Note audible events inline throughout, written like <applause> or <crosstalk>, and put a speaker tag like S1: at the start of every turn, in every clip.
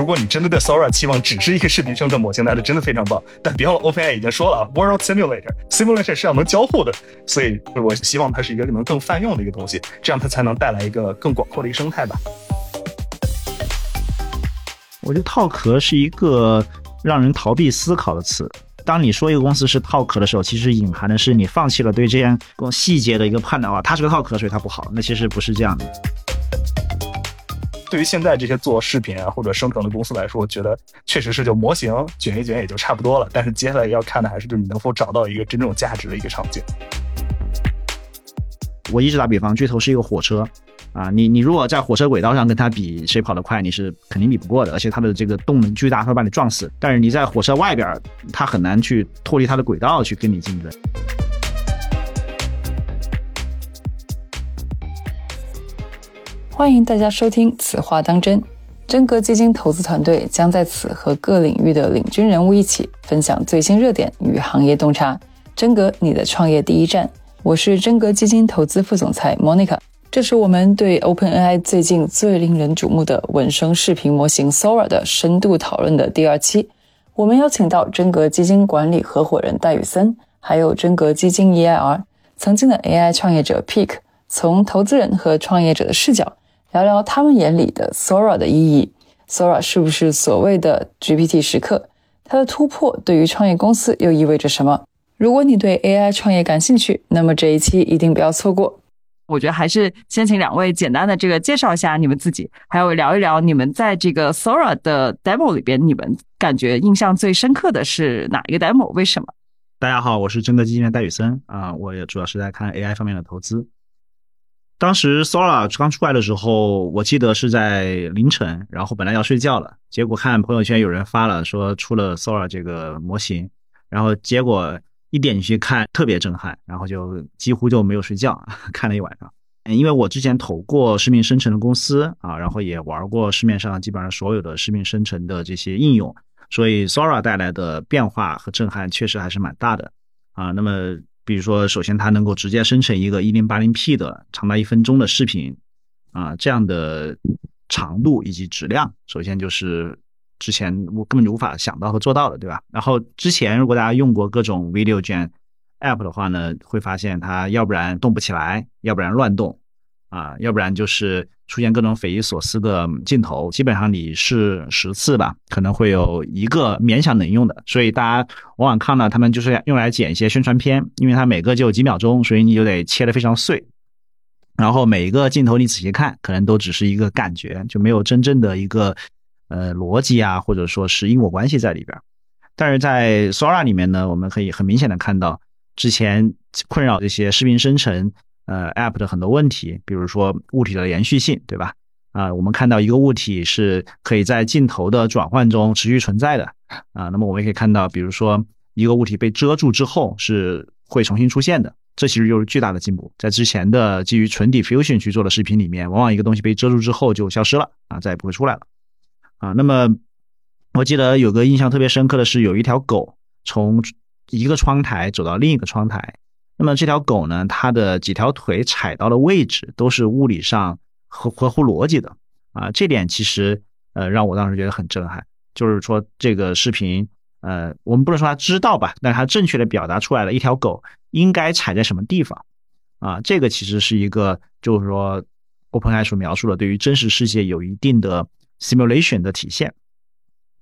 S1: 如果你真的对 Sora 期望只是一个视频生成模型，那是真的非常棒。但别忘了，OpenAI 已经说了啊，World Simulator，Simulator 是要能交互的，所以我希望它是一个能更泛用的一个东西，这样它才能带来一个更广阔的一个生态吧。
S2: 我觉得套壳是一个让人逃避思考的词。当你说一个公司是套壳的时候，其实隐含的是你放弃了对这样细节的一个判断啊，它是个套壳，所以它不好。那其实不是这样的。
S1: 对于现在这些做视频啊或者生成的公司来说，我觉得确实是就模型卷一卷也就差不多了。但是接下来要看的还是就是你能否找到一个真正有价值的一个场景。
S2: 我一直打比方，巨头是一个火车。啊，你你如果在火车轨道上跟它比谁跑得快，你是肯定比不过的，而且它的这个动能巨大，它会把你撞死。但是你在火车外边，它很难去脱离它的轨道去跟你竞争。
S3: 欢迎大家收听《此话当真》，真格基金投资团队将在此和各领域的领军人物一起分享最新热点与行业洞察。真格，你的创业第一站，我是真格基金投资副总裁 Monica。这是我们对 OpenAI 最近最令人瞩目的文生视频模型 Sora 的深度讨论的第二期。我们邀请到真格基金管理合伙人戴宇森，还有真格基金 EIR 曾经的 AI 创业者 Peak，从投资人和创业者的视角聊聊他们眼里的 Sora 的意义。Sora 是不是所谓的 GPT 时刻？它的突破对于创业公司又意味着什么？如果你对 AI 创业感兴趣，那么这一期一定不要错过。我觉得还是先请两位简单的这个介绍一下你们自己，还有聊一聊你们在这个 Sora 的 demo 里边，你们感觉印象最深刻的是哪一个 demo？为什么？
S2: 大家好，我是真格基金的戴宇森啊，我也主要是在看 AI 方面的投资。当时 Sora 刚出来的时候，我记得是在凌晨，然后本来要睡觉了，结果看朋友圈有人发了说出了 Sora 这个模型，然后结果。一点进去看特别震撼，然后就几乎就没有睡觉，<laughs> 看了一晚上。因为我之前投过视频生成的公司啊，然后也玩过市面上基本上所有的视频生成的这些应用，所以 Sora 带来的变化和震撼确实还是蛮大的啊。那么，比如说，首先它能够直接生成一个 1080P 的长达一分钟的视频啊，这样的长度以及质量，首先就是。之前我根本就无法想到和做到的，对吧？然后之前如果大家用过各种 video gen app 的话呢，会发现它要不然动不起来，要不然乱动，啊，要不然就是出现各种匪夷所思的镜头。基本上你试十次吧，可能会有一个勉强能用的。所以大家往往看到他们就是用来剪一些宣传片，因为它每个就几秒钟，所以你就得切得非常碎。然后每一个镜头你仔细看，可能都只是一个感觉，就没有真正的一个。呃，逻辑啊，或者说是因果关系在里边，但是在 Sora 里面呢，我们可以很明显的看到之前困扰这些视频生成呃 App 的很多问题，比如说物体的连续性，对吧？啊，我们看到一个物体是可以在镜头的转换中持续存在的啊，那么我们也可以看到，比如说一个物体被遮住之后是会重新出现的，这其实就是巨大的进步。在之前的基于纯 Diffusion 去做的视频里面，往往一个东西被遮住之后就消失了啊，再也不会出来了。啊，那么我记得有个印象特别深刻的是，有一条狗从一个窗台走到另一个窗台。那么这条狗呢，它的几条腿踩到的位置都是物理上合合乎逻辑的。啊，这点其实呃让我当时觉得很震撼。就是说这个视频，呃，我们不能说它知道吧，但是它正确的表达出来了一条狗应该踩在什么地方。啊，这个其实是一个就是说 OpenAI 所描述的对于真实世界有一定的。simulation 的体现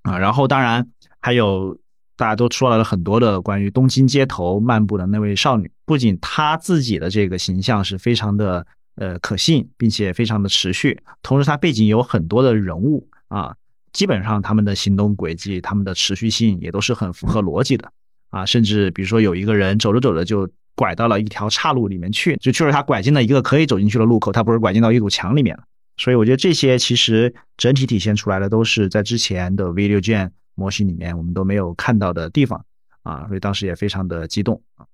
S2: 啊，然后当然还有大家都说了很多的关于东京街头漫步的那位少女，不仅她自己的这个形象是非常的呃可信，并且非常的持续，同时她背景有很多的人物啊，基本上他们的行动轨迹、他们的持续性也都是很符合逻辑的啊，甚至比如说有一个人走着走着就拐到了一条岔路里面去，就确实他拐进了一个可以走进去的路口，他不是拐进到一堵墙里面了。所以我觉得这些其实整体体现出来的都是在之前的 Video 卷模型里面我们都没有看到的地方啊，所以当时也非常的激动啊。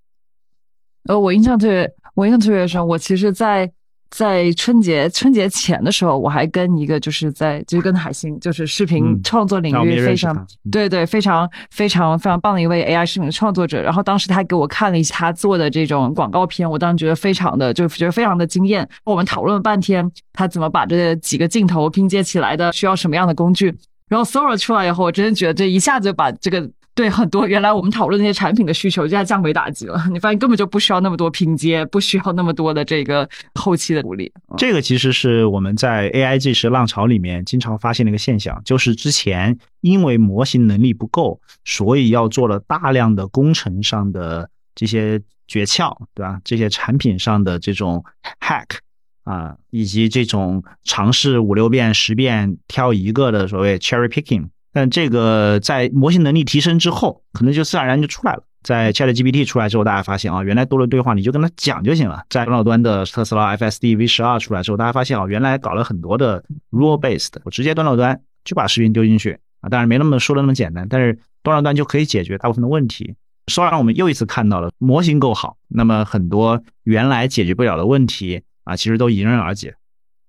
S3: 呃，我印象特别，我印象特别深，我其实，在。在春节春节前的时候，我还跟一个就是在就是跟海星，就是视频创作领域非常对对非常非常非常棒的一位 AI 视频创作者。然后当时他给我看了一下他做的这种广告片，我当时觉得非常的就觉得非常的惊艳。我们讨论了半天，他怎么把这几个镜头拼接起来的，需要什么样的工具。然后 Sora 出来以后，我真的觉得这一下子就把这个对很多原来我们讨论那些产品的需求，就降维打击了。<laughs> 你发现根本就不需要那么多拼接，不需要那么多的这个后期的处理。
S2: 这个其实是我们在 AI 这时浪潮里面经常发现的一个现象，就是之前因为模型能力不够，所以要做了大量的工程上的这些诀窍，对吧？这些产品上的这种 hack。啊，以及这种尝试五六遍、十遍挑一个的所谓 cherry picking，但这个在模型能力提升之后，可能就自然而然就出来了。在 ChatGPT 出来之后，大家发现啊，原来多了对话你就跟他讲就行了。在端到端的特斯拉 FSD V 十二出来之后，大家发现啊，原来搞了很多的 rule based，我直接端到端就把视频丢进去啊，当然没那么说的那么简单，但是端到端就可以解决大部分的问题。说让我们又一次看到了模型够好，那么很多原来解决不了的问题。啊，其实都迎刃而解。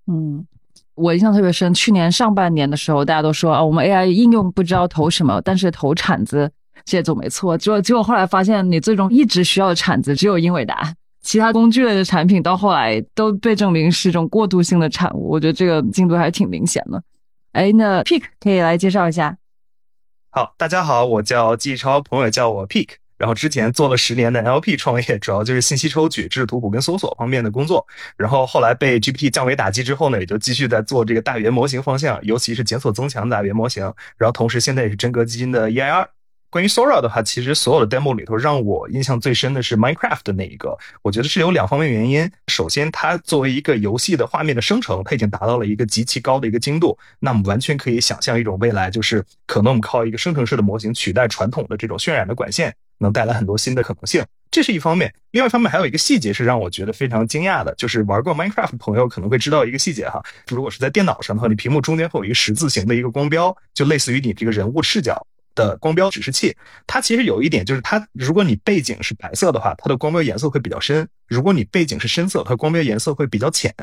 S3: 嗯，我印象特别深，去年上半年的时候，大家都说啊，我们 AI 应用不知道投什么，但是投铲子这总没错。结果结果后来发现，你最终一直需要的铲子只有英伟达，其他工具类的产品到后来都被证明是一种过渡性的产物。我觉得这个进度还是挺明显的。哎，那 Peak 可以来介绍一下。
S1: 好，大家好，我叫季超，朋友叫我 Peak。然后之前做了十年的 LP 创业，主要就是信息抽取、知识图谱跟搜索方面的工作。然后后来被 GPT 降维打击之后呢，也就继续在做这个大语言模型方向，尤其是检索增强大语言模型。然后同时现在也是真格基金的 EIR。关于 Sora 的话，其实所有的 demo 里头，让我印象最深的是 Minecraft 的那一个。我觉得是有两方面原因。首先，它作为一个游戏的画面的生成，它已经达到了一个极其高的一个精度。那我们完全可以想象一种未来，就是可能我们靠一个生成式的模型取代传统的这种渲染的管线。能带来很多新的可能性，这是一方面。另外一方面，还有一个细节是让我觉得非常惊讶的，就是玩过 Minecraft 的朋友可能会知道一个细节哈。如果是在电脑上的话，你屏幕中间会有一个十字形的一个光标，就类似于你这个人物视角的光标指示器。它其实有一点就是，它如果你背景是白色的话，它的光标颜色会比较深；如果你背景是深色，它光标颜色会比较浅。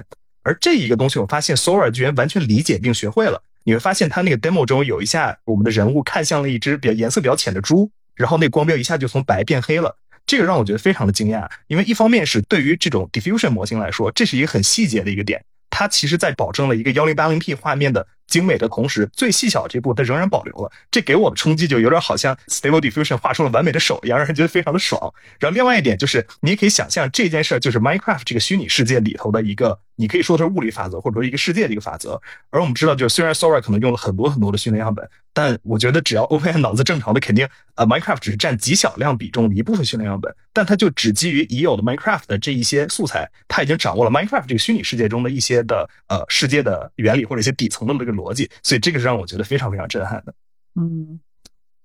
S1: 而这一个东西，我发现 Sora 居然完全理解并学会了。你会发现，它那个 demo 中有一下，我们的人物看向了一只比较颜色比较浅的猪。然后那光标一下就从白变黑了，这个让我觉得非常的惊讶，因为一方面是对于这种 diffusion 模型来说，这是一个很细节的一个点，它其实在保证了一个幺零八零 P 画面的。精美的同时，最细小这步它仍然保留了，这给我的冲击就有点好像 Stable Diffusion 画出了完美的手一样，让人觉得非常的爽。然后另外一点就是，你也可以想象这件事儿就是 Minecraft 这个虚拟世界里头的一个，你可以说它是物理法则，或者说一个世界的一个法则。而我们知道，就是虽然 Sora 可能用了很多很多的训练样本，但我觉得只要 OpenAI 脑子正常的，肯定呃 Minecraft 只是占极小量比重的一部分训练样本，但它就只基于已有的 Minecraft 的这一些素材，它已经掌握了 Minecraft 这个虚拟世界中的一些的呃世界的原理或者一些底层的这个逻辑，所以这个是。让我觉得非常非常震撼的，
S3: 嗯，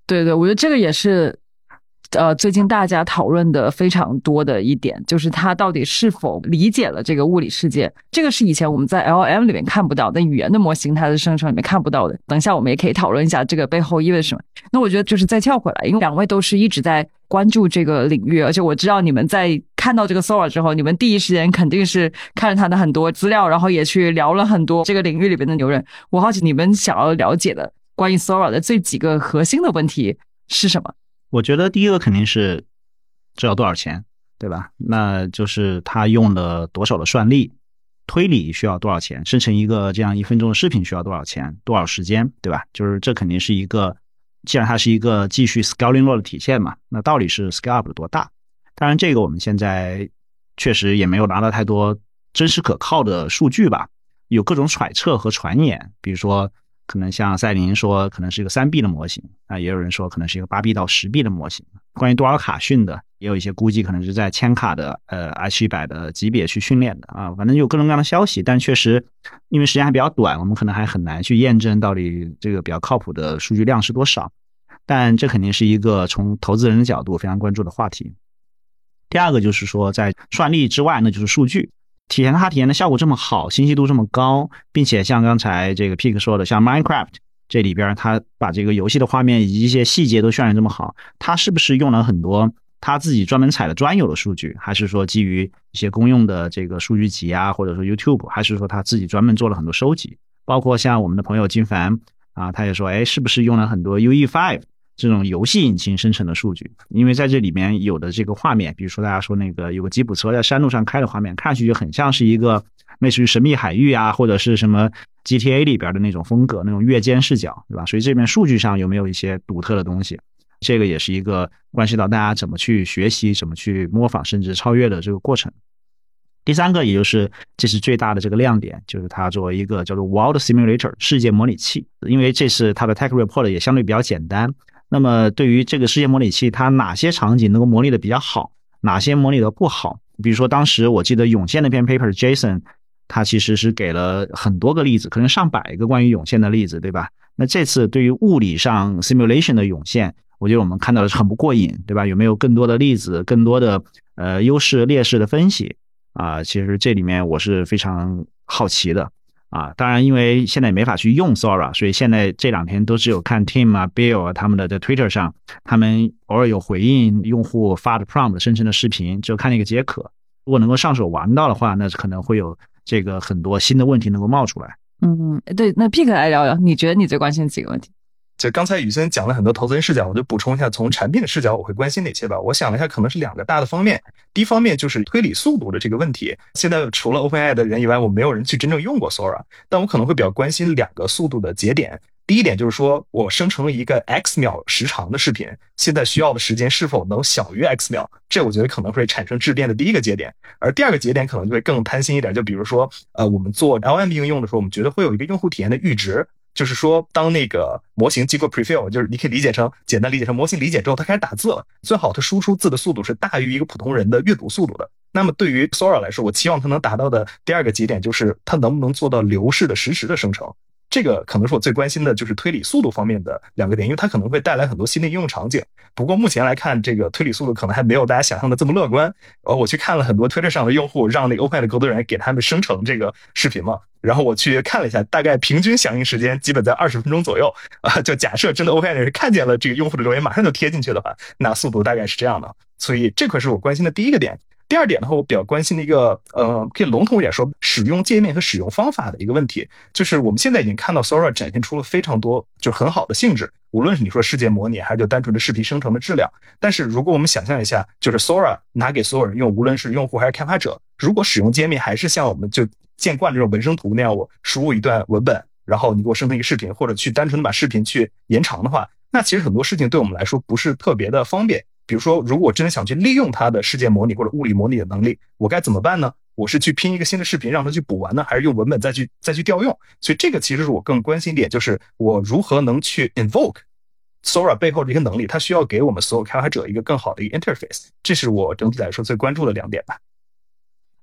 S3: 对对，我觉得这个也是，呃，最近大家讨论的非常多的一点，就是它到底是否理解了这个物理世界，这个是以前我们在 L M 里面看不到，的语言的模型它的生成里面看不到的。等一下我们也可以讨论一下这个背后意味着什么。那我觉得就是再跳回来，因为两位都是一直在关注这个领域，而且我知道你们在看到这个 Sora 之后，你们第一时间肯定是看了他的很多资料，然后也去聊了很多这个领域里边的牛人。我好奇你们想要了解的关于 Sora 的这几个核心的问题是什么？
S2: 我觉得第一个肯定是这要多少钱，对吧？那就是他用了多少的算力，推理需要多少钱，生成一个这样一分钟的视频需要多少钱，多少时间，对吧？就是这肯定是一个。既然它是一个继续 scaling law 的体现嘛，那到底是 scale up 的多大？当然，这个我们现在确实也没有拿到太多真实可靠的数据吧，有各种揣测和传言，比如说。可能像赛琳说，可能是一个三 B 的模型啊，也有人说可能是一个八 B 到十 B 的模型。关于多少卡训的，也有一些估计，可能是在千卡的呃 H 一百的级别去训练的啊。反正有各种各样的消息，但确实因为时间还比较短，我们可能还很难去验证到底这个比较靠谱的数据量是多少。但这肯定是一个从投资人的角度非常关注的话题。第二个就是说，在算力之外，那就是数据。体验它体验的效果这么好，清晰度这么高，并且像刚才这个 Pick 说的，像 Minecraft 这里边，它把这个游戏的画面以及一些细节都渲染这么好，它是不是用了很多他自己专门采的专有的数据，还是说基于一些公用的这个数据集啊，或者说 YouTube，还是说他自己专门做了很多收集？包括像我们的朋友金凡啊，他也说，哎，是不是用了很多 UE5 这种游戏引擎生成的数据，因为在这里面有的这个画面，比如说大家说那个有个吉普车在山路上开的画面，看上去就很像是一个类似于神秘海域啊，或者是什么 GTA 里边的那种风格，那种越间视角，对吧？所以这边数据上有没有一些独特的东西？这个也是一个关系到大家怎么去学习、怎么去模仿，甚至超越的这个过程。第三个，也就是这是最大的这个亮点，就是它作为一个叫做 World Simulator 世界模拟器，因为这是它的 Tech Report 也相对比较简单。那么对于这个世界模拟器，它哪些场景能够模拟的比较好，哪些模拟的不好？比如说当时我记得涌现那篇 paper Jason，他其实是给了很多个例子，可能上百个关于涌现的例子，对吧？那这次对于物理上 simulation 的涌现，我觉得我们看到的是很不过瘾，对吧？有没有更多的例子，更多的呃优势劣势的分析？啊，其实这里面我是非常好奇的啊。当然，因为现在也没法去用 Sora，所以现在这两天都只有看 Tim 啊、Bill 啊他们的在 Twitter 上，他们偶尔有回应用户发的 prompt 生成的视频，就看那个解渴。如果能够上手玩到的话，那可能会有这个很多新的问题能够冒出来。
S3: 嗯，对，那 Pick 来聊聊，你觉得你最关心几个问题？
S1: 就刚才宇森讲了很多投资人视角，我就补充一下，从产品的视角，我会关心哪些吧？我想了一下，可能是两个大的方面。第一方面就是推理速度的这个问题。现在除了 OpenAI 的人以外，我没有人去真正用过 Sora，但我可能会比较关心两个速度的节点。第一点就是说我生成了一个 X 秒时长的视频，现在需要的时间是否能小于 X 秒？这我觉得可能会产生质变的第一个节点。而第二个节点可能就会更贪心一点，就比如说，呃，我们做 LM 应用的时候，我们觉得会有一个用户体验的阈值。就是说，当那个模型经过 prefill，就是你可以理解成简单理解成模型理解之后，它开始打字了。最好它输出字的速度是大于一个普通人的阅读速度的。那么对于 Sora 来说，我期望它能达到的第二个节点就是它能不能做到流式的实时的生成。这个可能是我最关心的，就是推理速度方面的两个点，因为它可能会带来很多新的应用场景。不过目前来看，这个推理速度可能还没有大家想象的这么乐观。呃，我去看了很多推特上的用户，让那个 Open 的工作人员给他们生成这个视频嘛，然后我去看了一下，大概平均响应时间基本在二十分钟左右。啊，就假设真的 OpenAI 人看见了这个用户的留言，马上就贴进去的话，那速度大概是这样的。所以这块是我关心的第一个点。第二点的话，我比较关心的一个，呃，可以笼统一点说，使用界面和使用方法的一个问题，就是我们现在已经看到 Sora 展现出了非常多就是很好的性质，无论是你说世界模拟，还是就单纯的视频生成的质量。但是如果我们想象一下，就是 Sora 拿给所有人用，无论是用户还是开发者，如果使用界面还是像我们就见惯这种纹身图那样，我输入一段文本，然后你给我生成一个视频，或者去单纯的把视频去延长的话，那其实很多事情对我们来说不是特别的方便。比如说，如果我真的想去利用它的世界模拟或者物理模拟的能力，我该怎么办呢？我是去拼一个新的视频让它去补完呢，还是用文本再去再去调用？所以这个其实是我更关心点，就是我如何能去 invoke Sora 背后的一个能力，它需要给我们所有开发者一个更好的一个 interface，这是我整体来说最关注的两点吧。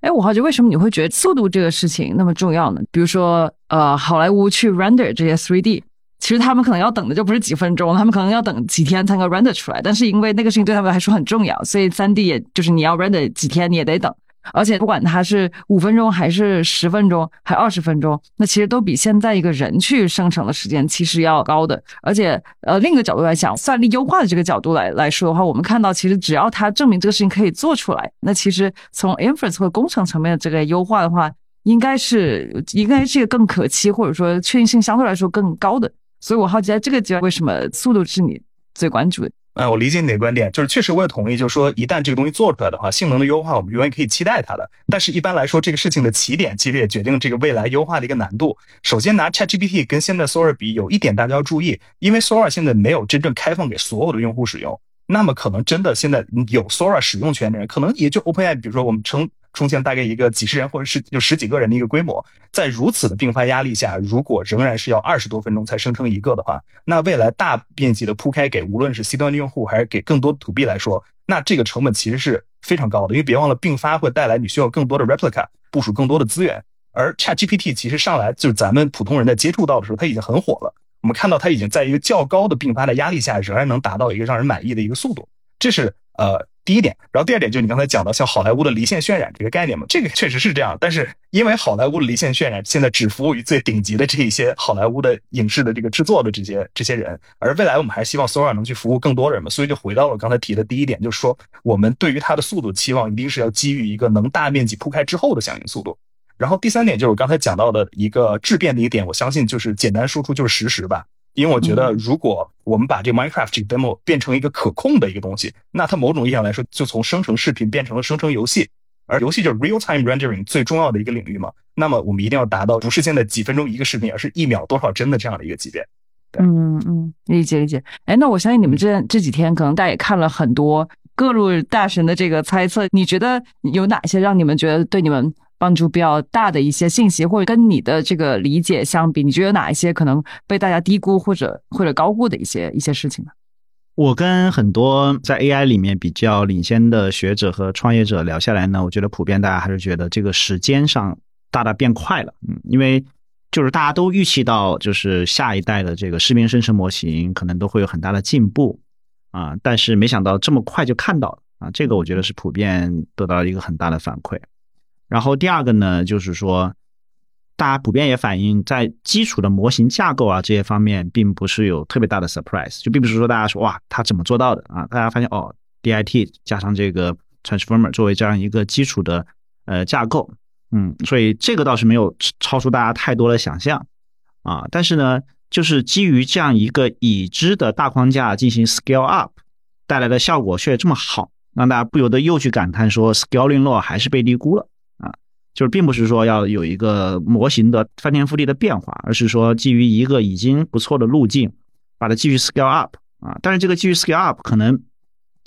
S3: 哎，我好奇为什么你会觉得速度这个事情那么重要呢？比如说，呃，好莱坞去 render 这些 3D。其实他们可能要等的就不是几分钟，他们可能要等几天才能 render 出来。但是因为那个事情对他们来说很重要，所以三 D 也就是你要 render 几天你也得等。而且不管它是五分钟还是十分钟，还二十分钟，那其实都比现在一个人去生成的时间其实要高的。而且呃，另一个角度来讲，算力优化的这个角度来来说的话，我们看到其实只要它证明这个事情可以做出来，那其实从 inference 或工程层面的这个优化的话，应该是应该是一个更可期或者说确定性相对来说更高的。所以我好奇，在这个阶段，为什么速度是你最关注的？
S1: 哎，我理解你的观点，就是确实我也同意，就是说一旦这个东西做出来的话，性能的优化我们永远可以期待它的。但是一般来说，这个事情的起点其实也决定这个未来优化的一个难度。首先拿 ChatGPT 跟现在 Sora 比，有一点大家要注意，因为 Sora 现在没有真正开放给所有的用户使用，那么可能真的现在有 Sora 使用权的人，可能也就 OpenAI，比如说我们称。出现大概一个几十人或者是就十几个人的一个规模，在如此的并发压力下，如果仍然是要二十多分钟才生成一个的话，那未来大面积的铺开给无论是 C 端的用户还是给更多的 To B 来说，那这个成本其实是非常高的。因为别忘了并发会带来你需要更多的 replica 部署更多的资源，而 Chat GPT 其实上来就是咱们普通人在接触到的时候，它已经很火了。我们看到它已经在一个较高的并发的压力下，仍然能达到一个让人满意的一个速度，这是呃。第一点，然后第二点就是你刚才讲到像好莱坞的离线渲染这个概念嘛，这个确实是这样。但是因为好莱坞的离线渲染现在只服务于最顶级的这一些好莱坞的影视的这个制作的这些这些人，而未来我们还是希望 Sora 能去服务更多人嘛，所以就回到了刚才提的第一点，就是说我们对于它的速度期望一定是要基于一个能大面积铺开之后的响应速度。然后第三点就是我刚才讲到的一个质变的一点，我相信就是简单输出就是实时吧。因为我觉得，如果我们把这 Minecraft 这个 demo 变成一个可控的一个东西，那它某种意义上来说，就从生成视频变成了生成游戏。而游戏就是 real time rendering 最重要的一个领域嘛。那么我们一定要达到不是现在几分钟一个视频，而是一秒多少帧的这样的一个级别。
S3: 嗯嗯，理解理解。哎，那我相信你们这这几天可能大家也看了很多各路大神的这个猜测，你觉得有哪些让你们觉得对你们？帮助比较大的一些信息，或者跟你的这个理解相比，你觉得有哪一些可能被大家低估或者或者高估的一些一些事情呢？
S2: 我跟很多在 AI 里面比较领先的学者和创业者聊下来呢，我觉得普遍大家还是觉得这个时间上大大变快了。嗯，因为就是大家都预期到，就是下一代的这个视频生成模型可能都会有很大的进步啊，但是没想到这么快就看到了啊，这个我觉得是普遍得到一个很大的反馈。然后第二个呢，就是说，大家普遍也反映，在基础的模型架构啊这些方面，并不是有特别大的 surprise，就并不是说大家说哇，他怎么做到的啊？大家发现哦，DIT 加上这个 transformer 作为这样一个基础的呃架构，嗯，所以这个倒是没有超出大家太多的想象啊。但是呢，就是基于这样一个已知的大框架进行 scale up 带来的效果却这么好，让大家不由得又去感叹说，scaling law 还是被低估了。就是并不是说要有一个模型的翻天覆地的变化，而是说基于一个已经不错的路径，把它继续 scale up 啊。但是这个继续 scale up 可能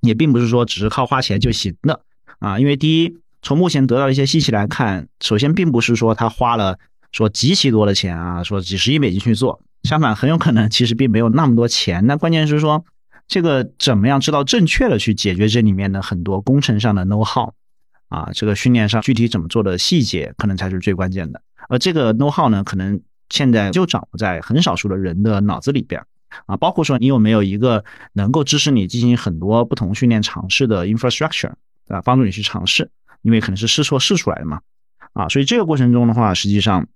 S2: 也并不是说只是靠花钱就行的啊。因为第一，从目前得到一些信息来看，首先并不是说他花了说极其多的钱啊，说几十亿美金去做，相反很有可能其实并没有那么多钱。那关键是说这个怎么样知道正确的去解决这里面的很多工程上的 know how。啊，这个训练上具体怎么做的细节，可能才是最关键的。而这个 know how 呢，可能现在就掌握在很少数的人的脑子里边啊。包括说你有没有一个能够支持你进行很多不同训练尝试的 infrastructure，对吧？帮助你去尝试，因为可能是试错试出来的嘛。啊，所以这个过程中的话，实际上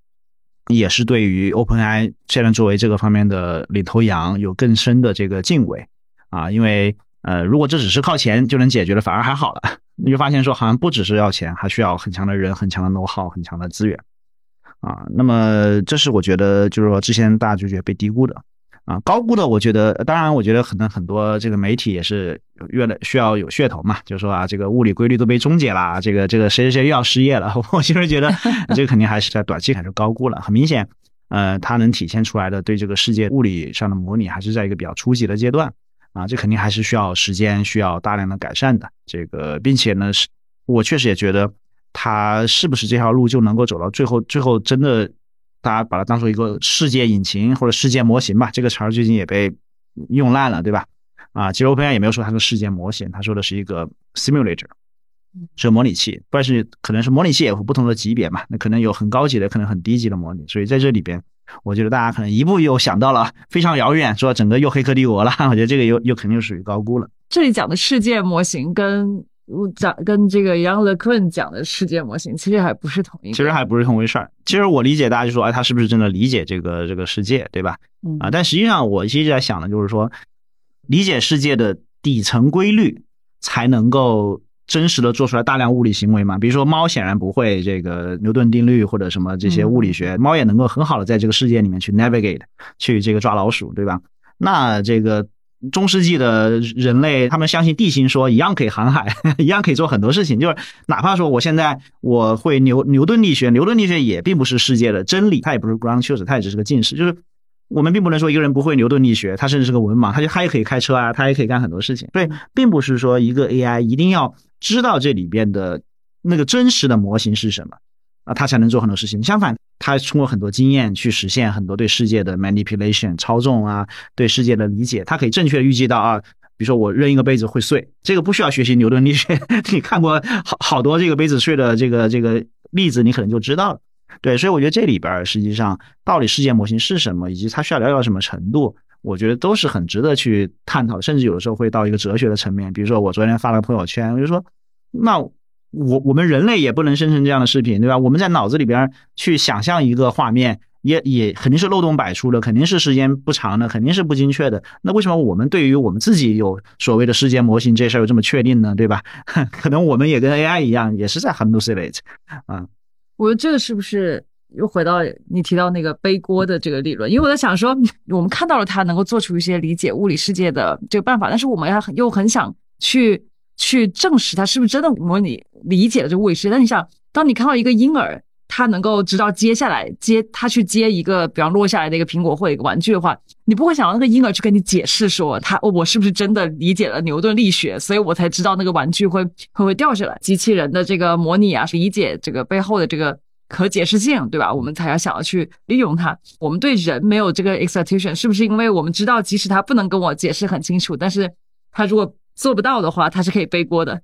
S2: 也是对于 OpenAI 现在作为这个方面的领头羊有更深的这个敬畏啊。因为呃，如果这只是靠钱就能解决的，反而还好了。你就发现说，好像不只是要钱，还需要很强的人、很强的 know how、很强的资源啊。那么，这是我觉得就是说，之前大家就觉得被低估的啊，高估的。我觉得，当然，我觉得可能很多这个媒体也是越来需要有噱头嘛，就是说啊，这个物理规律都被终结了，这个这个谁谁谁又要失业了。<laughs> 我其实觉得，这个肯定还是在短期还是高估了。很明显，呃，它能体现出来的对这个世界物理上的模拟，还是在一个比较初级的阶段。啊，这肯定还是需要时间，需要大量的改善的。这个，并且呢，是我确实也觉得，它是不是这条路就能够走到最后？最后真的，大家把它当做一个世界引擎或者世界模型吧，这个词儿最近也被用烂了，对吧？啊，其实 OpenAI 也没有说它是世界模型，他说的是一个 simulator，是模拟器，但是可能是模拟器也有不同的级别嘛，那可能有很高级的，可能很低级的模拟，所以在这里边。我觉得大家可能一步又想到了非常遥远，说整个又黑客帝国了。<laughs> 我觉得这个又又肯定属于高估了。
S3: 这里讲的世界模型跟讲跟这个 Young LeQuinn 讲的世界模型其实还不是同一，
S2: 其实还不是同回事儿。其实我理解大家就说，哎，他是不是真的理解这个这个世界，对吧？啊，但实际上我一直在想的就是说，理解世界的底层规律才能够。真实的做出来大量物理行为嘛？比如说猫显然不会这个牛顿定律或者什么这些物理学，猫也能够很好的在这个世界里面去 navigate，去这个抓老鼠，对吧？那这个中世纪的人类，他们相信地心说一样可以航海，<laughs> 一样可以做很多事情。就是哪怕说我现在我会牛牛顿力学，牛顿力学也并不是世界的真理，它也不是 ground truth，它也只是个近视，就是。我们并不能说一个人不会牛顿力学，他甚至是个文盲，他就他也可以开车啊，他也可以干很多事情。所以，并不是说一个 AI 一定要知道这里边的那个真实的模型是什么啊，他才能做很多事情。相反，他通过很多经验去实现很多对世界的 manipulation 操纵啊，对世界的理解，他可以正确预计到啊，比如说我扔一个杯子会碎，这个不需要学习牛顿力学，<laughs> 你看过好好多这个杯子碎的这个这个例子，你可能就知道了。对，所以我觉得这里边实际上到底世界模型是什么，以及它需要了解到什么程度，我觉得都是很值得去探讨，甚至有的时候会到一个哲学的层面。比如说我昨天发了个朋友圈，我就说，那我我们人类也不能生成这样的视频，对吧？我们在脑子里边去想象一个画面，也也肯定是漏洞百出的，肯定是时间不长的，肯定是不精确的。那为什么我们对于我们自己有所谓的世界模型这事儿又这么确定呢？对吧？<laughs> 可能我们也跟 AI 一样，也是在 hallucinate 啊。
S3: 我觉得这个是不是又回到你提到那个背锅的这个理论，因为我在想说，我们看到了它能够做出一些理解物理世界的这个办法，但是我们要又很想去去证实它是不是真的模拟理解了这个物理世界。但你想，当你看到一个婴儿，他能够知道接下来接他去接一个，比方落下来的一个苹果或一个玩具的话，你不会想到那个婴儿去跟你解释说他我是不是真的理解了牛顿力学，所以我才知道那个玩具会会会掉下来。机器人的这个模拟啊，理解这个背后的这个可解释性，对吧？我们才要想要去利用它。我们对人没有这个 expectation，是不是因为我们知道即使他不能跟我解释很清楚，但是他如果做不到的话，他是可以背锅的。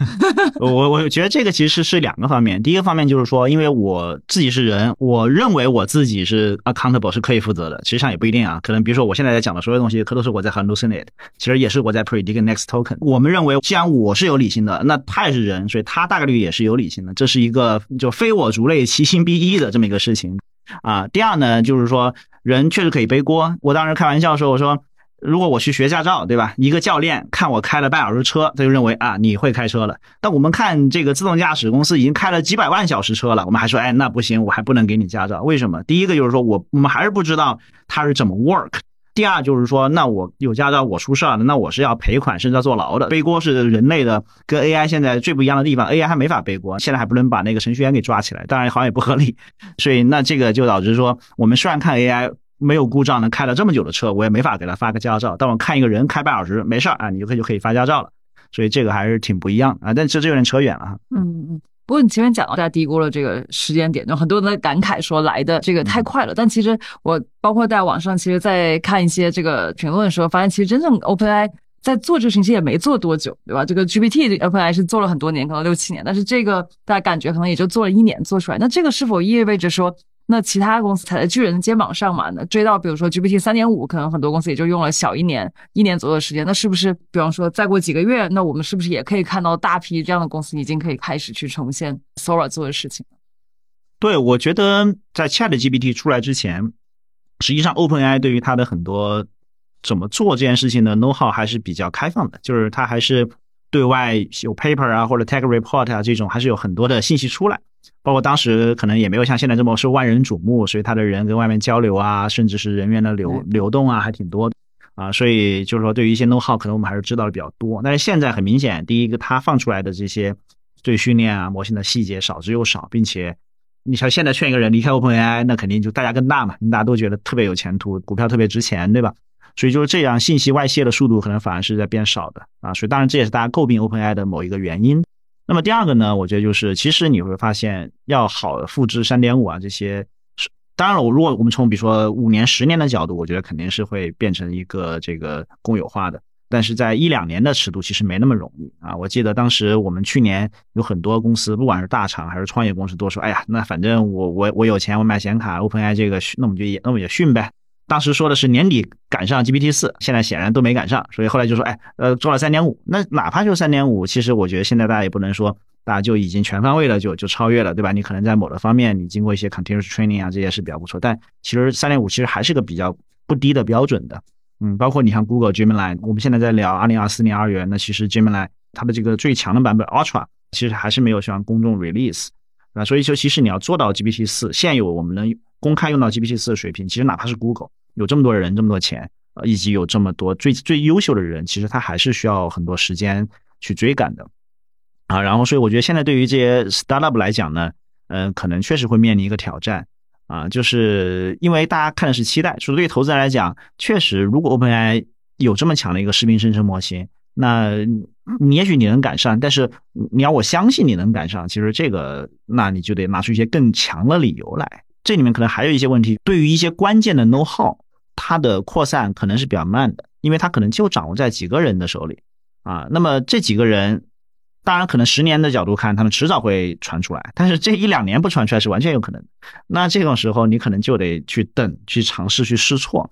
S3: <laughs>
S2: 我我觉得这个其实是两个方面。第一个方面就是说，因为我自己是人，我认为我自己是 accountable 是可以负责的。实际上也不一定啊，可能比如说我现在在讲的所有东西，可都是我在 hallucinate，其实也是我在 predict next token。我们认为，既然我是有理性的，那他也是人，所以他大概率也是有理性的。这是一个就非我族类，其心必异的这么一个事情啊。第二呢，就是说人确实可以背锅。我当时开玩笑说，我说。如果我去学驾照，对吧？一个教练看我开了半小时车，他就认为啊，你会开车了。但我们看这个自动驾驶公司已经开了几百万小时车了，我们还说，哎，那不行，我还不能给你驾照。为什么？第一个就是说我我们还是不知道它是怎么 work。第二就是说，那我有驾照，我出事了，那我是要赔款甚至要坐牢的。背锅是人类的，跟 AI 现在最不一样的地方，AI 还没法背锅，现在还不能把那个程序员给抓起来，当然好像也不合理。所以那这个就导致说，我们虽然看 AI。没有故障能开了这么久的车，我也没法给他发个驾照。但我看一个人开半小时没事儿啊，你就可以就可以发驾照了。所以这个还是挺不一样啊。但这这有点扯远了哈。
S3: 嗯嗯。不过你前面讲到大家低估了这个时间点，就很多人在感慨说来的这个太快了。但其实我包括在网上，其实，在看一些这个评论的时候，发现其实真正 OpenAI 在做这个事情也没做多久，对吧？这个 GPT OpenAI 是做了很多年，可能六七年，但是这个大家感觉可能也就做了一年做出来。那这个是否意味着说？那其他公司踩在巨人的肩膀上嘛？那追到比如说 GPT 三点五，可能很多公司也就用了小一年、一年左右的时间。那是不是，比方说再过几个月，那我们是不是也可以看到大批这样的公司已经可以开始去重现 Sora 做的事情？
S2: 对，我觉得在 Chat GPT 出来之前，实际上 OpenAI 对于它的很多怎么做这件事情的 know how 还是比较开放的，就是它还是对外有 paper 啊或者 tech report 啊这种，还是有很多的信息出来。包括当时可能也没有像现在这么受万人瞩目，所以他的人跟外面交流啊，甚至是人员的流流动啊，还挺多的啊。所以就是说，对于一些 know how，可能我们还是知道的比较多。但是现在很明显，第一个他放出来的这些对训练啊模型的细节少之又少，并且你像现在劝一个人离开 OpenAI，那肯定就代价更大嘛，大家都觉得特别有前途，股票特别值钱，对吧？所以就是这样，信息外泄的速度可能反而是在变少的啊。所以当然这也是大家诟病 OpenAI 的某一个原因。那么第二个呢，我觉得就是其实你会发现，要好复制三点五啊这些，当然了，我如果我们从比如说五年、十年的角度，我觉得肯定是会变成一个这个公有化的。但是在一两年的尺度，其实没那么容易啊。我记得当时我们去年有很多公司，不管是大厂还是创业公司，都说：“哎呀，那反正我我我有钱，我买显卡，OpenAI 这个，那我们就也那我们也训呗。”当时说的是年底赶上 GPT 四，现在显然都没赶上，所以后来就说，哎，呃，做了三点五，那哪怕就三点五，其实我觉得现在大家也不能说大家就已经全方位的就就超越了，对吧？你可能在某个方面，你经过一些 continuous training 啊，这些是比较不错，但其实三点五其实还是个比较不低的标准的，嗯，包括你像 Google Gemini，我们现在在聊二零二四年二月，那其实 Gemini 它的这个最强的版本 Ultra 其实还是没有向公众 release，啊，所以说其实你要做到 GPT 四，现有我们能公开用到 GPT 四的水平，其实哪怕是 Google。有这么多人，这么多钱，呃，以及有这么多最最优秀的人，其实他还是需要很多时间去追赶的，啊，然后所以我觉得现在对于这些 startup 来讲呢，嗯，可能确实会面临一个挑战，啊，就是因为大家看的是期待，所以对于投资人来讲，确实如果 OpenAI 有这么强的一个视频生成模型，那你也许你能赶上，但是你要我相信你能赶上，其实这个那你就得拿出一些更强的理由来，这里面可能还有一些问题，对于一些关键的 know how。它的扩散可能是比较慢的，因为它可能就掌握在几个人的手里啊。那么这几个人，当然可能十年的角度看，他们迟早会传出来，但是这一两年不传出来是完全有可能。那这种时候，你可能就得去等，去尝试去试错，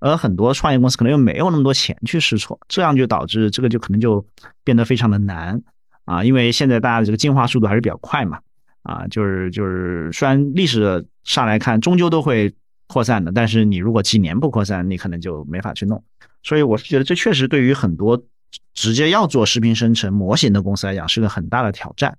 S2: 而很多创业公司可能又没有那么多钱去试错，这样就导致这个就可能就变得非常的难啊。因为现在大家的这个进化速度还是比较快嘛啊，就是就是虽然历史上来看，终究都会。扩散的，但是你如果几年不扩散，你可能就没法去弄。所以我是觉得这确实对于很多直接要做视频生成模型的公司来讲是个很大的挑战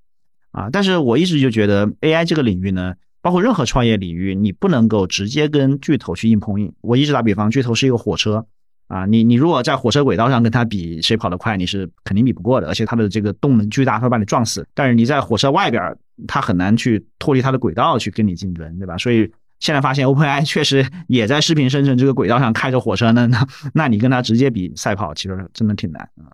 S2: 啊。但是我一直就觉得 AI 这个领域呢，包括任何创业领域，你不能够直接跟巨头去硬碰硬。我一直打比方，巨头是一个火车啊，你你如果在火车轨道上跟他比谁跑得快，你是肯定比不过的，而且它的这个动能巨大，会把你撞死。但是你在火车外边，它很难去脱离它的轨道去跟你竞争，对吧？所以现在发现 OpenAI 确实也在视频生成这个轨道上开着火车呢，<laughs> 那那你跟他直接比赛跑，其实真的挺难啊。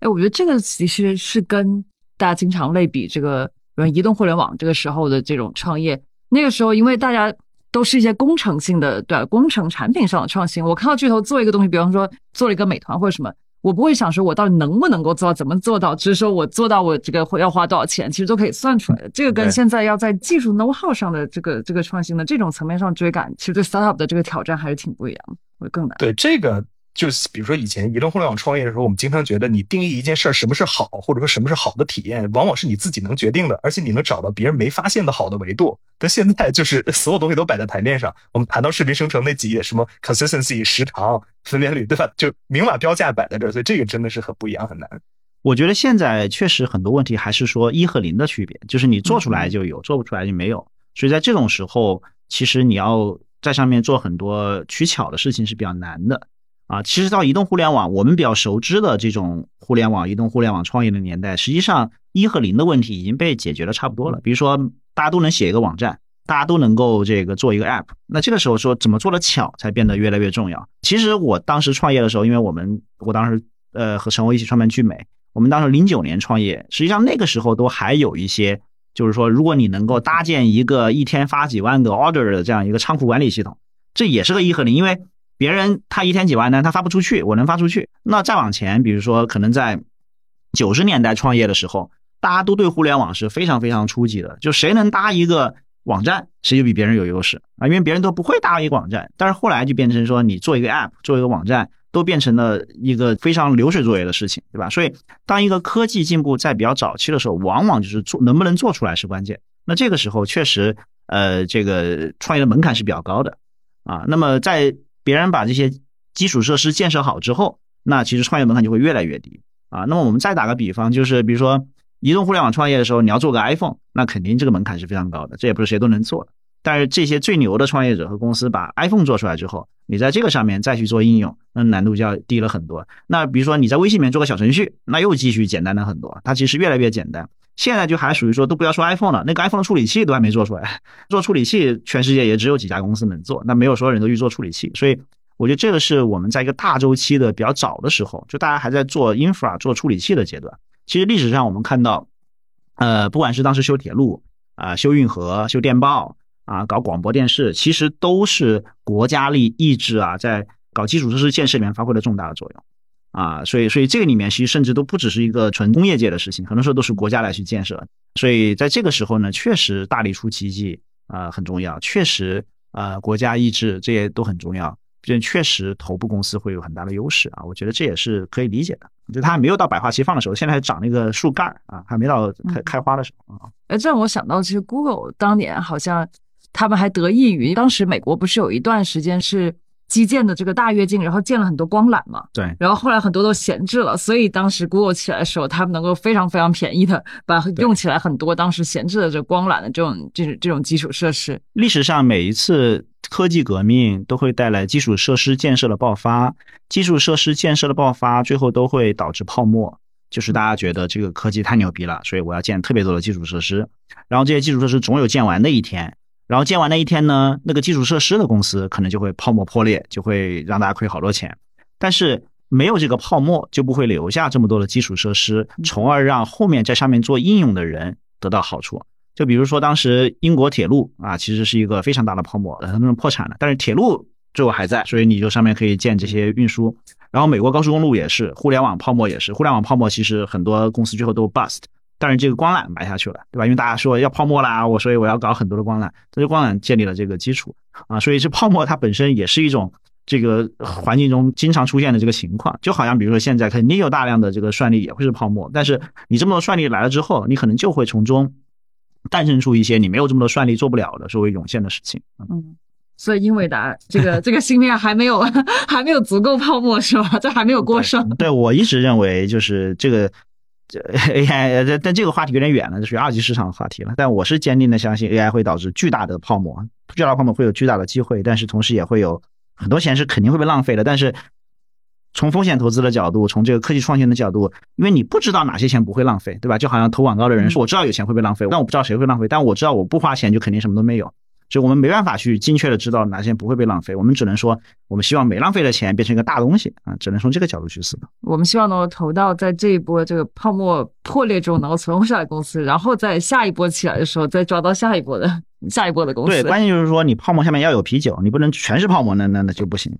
S3: 哎，我觉得这个其实是跟大家经常类比这个，比如移动互联网这个时候的这种创业。那个时候，因为大家都是一些工程性的，对工程产品上的创新。我看到巨头做一个东西，比方说做了一个美团或者什么，我不会想说我到底能不能够做到，怎么做到，只是说我做到我这个要花多少钱，其实都可以算出来的。这个跟现在要在技术 know how 上的这个这个创新的这种层面上追赶，其实对 startup 的这个挑战还是挺不一样的，会更难。
S1: 对这个。就是比如说以前移动互联网创业的时候，我们经常觉得你定义一件事儿什么是好，或者说什么是好的体验，往往是你自己能决定的，而且你能找到别人没发现的好的维度。但现在就是 <laughs> 所有东西都摆在台面上，我们谈到视频生成那几页，什么 consistency 时长、分辨率，对吧？就明码标价摆在这儿，所以这个真的是很不一样，很难。
S2: 我觉得现在确实很多问题还是说一和零的区别，就是你做出来就有，做不出来就没有。所以在这种时候，其实你要在上面做很多取巧的事情是比较难的。啊，其实到移动互联网，我们比较熟知的这种互联网、移动互联网创业的年代，实际上一和零的问题已经被解决的差不多了。比如说，大家都能写一个网站，大家都能够这个做一个 app，那这个时候说怎么做的巧才变得越来越重要。其实我当时创业的时候，因为我们我当时呃和陈欧一起创办聚美，我们当时零九年创业，实际上那个时候都还有一些，就是说如果你能够搭建一个一天发几万个 order 的这样一个仓库管理系统，这也是个一和零，因为。别人他一天几万单，他发不出去，我能发出去。那再往前，比如说可能在九十年代创业的时候，大家都对互联网是非常非常初级的，就谁能搭一个网站，谁就比别人有优势啊，因为别人都不会搭一个网站。但是后来就变成说，你做一个 app，做一个网站，都变成了一个非常流水作业的事情，对吧？所以当一个科技进步在比较早期的时候，往往就是做能不能做出来是关键。那这个时候确实，呃，这个创业的门槛是比较高的啊。那么在别人把这些基础设施建设好之后，那其实创业门槛就会越来越低啊。那么我们再打个比方，就是比如说移动互联网创业的时候，你要做个 iPhone，那肯定这个门槛是非常高的，这也不是谁都能做的。但是这些最牛的创业者和公司把 iPhone 做出来之后，你在这个上面再去做应用，那难度就要低了很多。那比如说你在微信里面做个小程序，那又继续简单了很多。它其实越来越简单。现在就还属于说，都不要说 iPhone 了，那个 iPhone 的处理器都还没做出来。<laughs> 做处理器，全世界也只有几家公司能做，那没有所有人都去做处理器。所以，我觉得这个是我们在一个大周期的比较早的时候，就大家还在做 infra 做处理器的阶段。其实历史上我们看到，呃，不管是当时修铁路啊、修运河、修电报啊、搞广播电视，其实都是国家力意志啊，在搞基础设施建设里面发挥了重大的作用。啊，所以，所以这个里面其实甚至都不只是一个纯工业界的事情，很多时候都是国家来去建设。所以在这个时候呢，确实大力出奇迹啊很重要，确实啊国家意志这些都很重要，这确实头部公司会有很大的优势啊，我觉得这也是可以理解的。就它还没有到百花齐放的时候，现在还长那个树干啊，还没到开开花的时候啊。
S3: 哎，这让我想到，其实 Google 当年好像他们还得益于当时美国不是有一段时间是。基建的这个大跃进，然后建了很多光缆嘛，
S2: 对，
S3: 然后后来很多都闲置了，所以当时 Google 起来的时候，他们能够非常非常便宜的把用起来很多当时闲置的这光缆的这种这种这种基础设施。
S2: 历史上每一次科技革命都会带来基础设施建设的爆发，基础设施建设的爆发最后都会导致泡沫，就是大家觉得这个科技太牛逼了，所以我要建特别多的基础设施，然后这些基础设施总有建完的一天。然后建完那一天呢，那个基础设施的公司可能就会泡沫破裂，就会让大家亏好多钱。但是没有这个泡沫，就不会留下这么多的基础设施，从而让后面在上面做应用的人得到好处。就比如说当时英国铁路啊，其实是一个非常大的泡沫，他们破产了。但是铁路最后还在，所以你就上面可以建这些运输。然后美国高速公路也是，互联网泡沫也是，互联网泡沫其实很多公司最后都 bust。但是这个光缆埋下去了，对吧？因为大家说要泡沫啦，我所以我要搞很多的光缆，这就光缆建立了这个基础啊。所以这泡沫它本身也是一种这个环境中经常出现的这个情况，就好像比如说现在肯定有大量的这个算力也会是泡沫，但是你这么多算力来了之后，你可能就会从中诞生出一些你没有这么多算力做不了的，所谓涌现的事情。
S3: 嗯，所以英伟达这个这个芯片还没有 <laughs> 还没有足够泡沫是吧？这还没有过剩。
S2: 对我一直认为就是这个。这 AI，但但这个话题有点远了，这属于二级市场的话题了。但我是坚定的相信 AI 会导致巨大的泡沫，巨大的泡沫会有巨大的机会，但是同时也会有很多钱是肯定会被浪费的。但是从风险投资的角度，从这个科技创新的角度，因为你不知道哪些钱不会浪费，对吧？就好像投广告的人说，我知道有钱会被浪费，但我不知道谁会浪费，但我知道我不花钱就肯定什么都没有。所以我们没办法去精确的知道哪些不会被浪费，我们只能说，我们希望没浪费的钱变成一个大东西啊，只能从这个角度去思考。
S3: 我们希望能够投到在这一波这个泡沫破裂中能够存活下来公司，然后在下一波起来的时候再抓到下一波的下一波的公司。
S2: 对，关键就是说你泡沫下面要有啤酒，你不能全是泡沫，那那那就不行。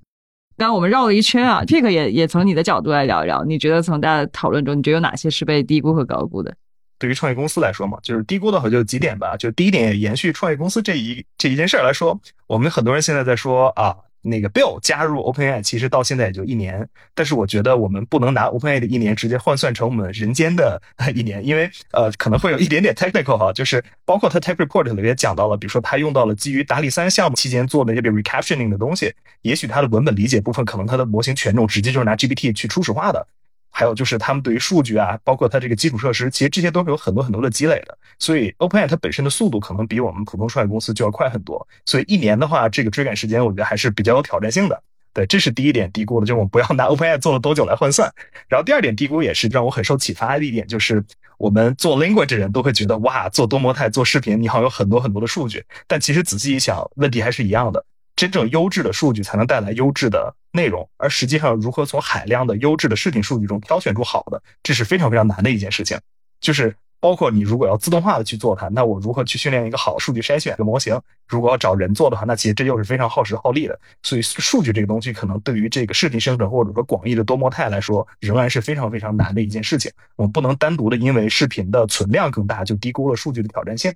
S3: 刚刚我们绕了一圈啊，Pick 也也从你的角度来聊一聊，你觉得从大家讨论中，你觉得有哪些是被低估和高估的？
S1: 对于创业公司来说嘛，就是低估的话就几点吧。就第一点，延续创业公司这一这一件事儿来说，我们很多人现在在说啊，那个 Bill 加入 OpenAI，其实到现在也就一年。但是我觉得我们不能拿 OpenAI 的一年直接换算成我们人间的 <laughs> 一年，因为呃可能会有一点点 technical 哈，就是包括他 tech report 里也讲到了，比如说他用到了基于达里三项目期间做的一些 recaptioning 的东西，也许他的文本理解部分可能他的模型权重直接就是拿 GPT 去初始化的。还有就是他们对于数据啊，包括它这个基础设施，其实这些都是有很多很多的积累的。所以 OpenAI 它本身的速度可能比我们普通创业公司就要快很多。所以一年的话，这个追赶时间我觉得还是比较有挑战性的。对，这是第一点低估的，就是我们不要拿 OpenAI 做了多久来换算。然后第二点低估也是让我很受启发的一点，就是我们做 language 人都会觉得哇，做多模态做视频，你好像有很多很多的数据。但其实仔细一想，问题还是一样的。真正优质的数据才能带来优质的内容，而实际上如何从海量的优质的视频数据中挑选出好的，这是非常非常难的一件事情。就是包括你如果要自动化的去做它，那我如何去训练一个好数据筛选的模型？如果要找人做的话，那其实这又是非常耗时耗力的。所以数据这个东西，可能对于这个视频生成或者说广义的多模态来说，仍然是非常非常难的一件事情。我们不能单独的因为视频的存量更大，就低估了数据的挑战性。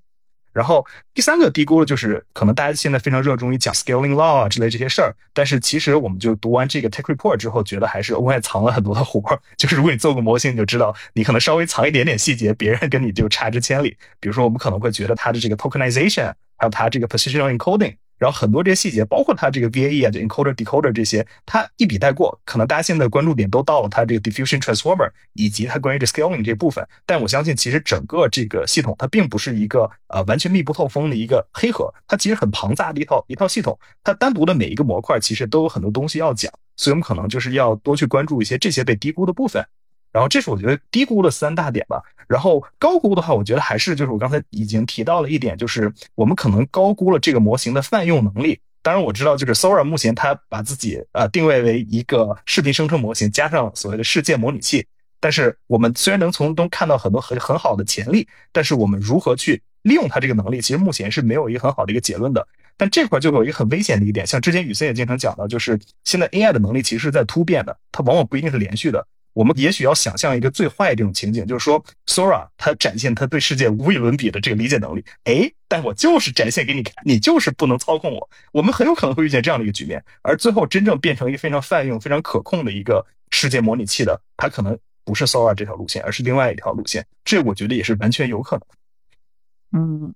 S1: 然后第三个低估的，就是可能大家现在非常热衷于讲 scaling law 啊之类这些事儿，但是其实我们就读完这个 tech report 之后，觉得还是额外藏了很多的活儿。<laughs> 就是如果你做过模型，你就知道你可能稍微藏一点点细节，别人跟你就差之千里。比如说，我们可能会觉得它的这个 tokenization，还有它这个 positional encoding。然后很多这些细节，包括它这个 VAE 啊，就 encoder decoder 这些，它一笔带过。可能大家现在关注点都到了它这个 diffusion transformer 以及它关于这 scaling 这部分。但我相信，其实整个这个系统它并不是一个呃完全密不透风的一个黑盒，它其实很庞杂的一套一套系统。它单独的每一个模块其实都有很多东西要讲，所以我们可能就是要多去关注一些这些被低估的部分。然后这是我觉得低估的三大点吧。然后高估的话，我觉得还是就是我刚才已经提到了一点，就是我们可能高估了这个模型的泛用能力。当然我知道，就是 Sora 目前它把自己呃定位为一个视频生成模型加上所谓的世界模拟器。但是我们虽然能从中看到很多很很好的潜力，但是我们如何去利用它这个能力，其实目前是没有一个很好的一个结论的。但这块就有一个很危险的一点，像之前雨森也经常讲到，就是现在 AI 的能力其实是在突变的，它往往不一定是连续的。我们也许要想象一个最坏的这种情景，就是说，Sora 它展现它对世界无与伦比的这个理解能力，哎，但我就是展现给你看，你就是不能操控我。我们很有可能会遇见这样的一个局面，而最后真正变成一个非常泛用、非常可控的一个世界模拟器的，它可能不是 Sora 这条路线，而是另外一条路线。这我觉得也是完全有可能。
S3: 嗯，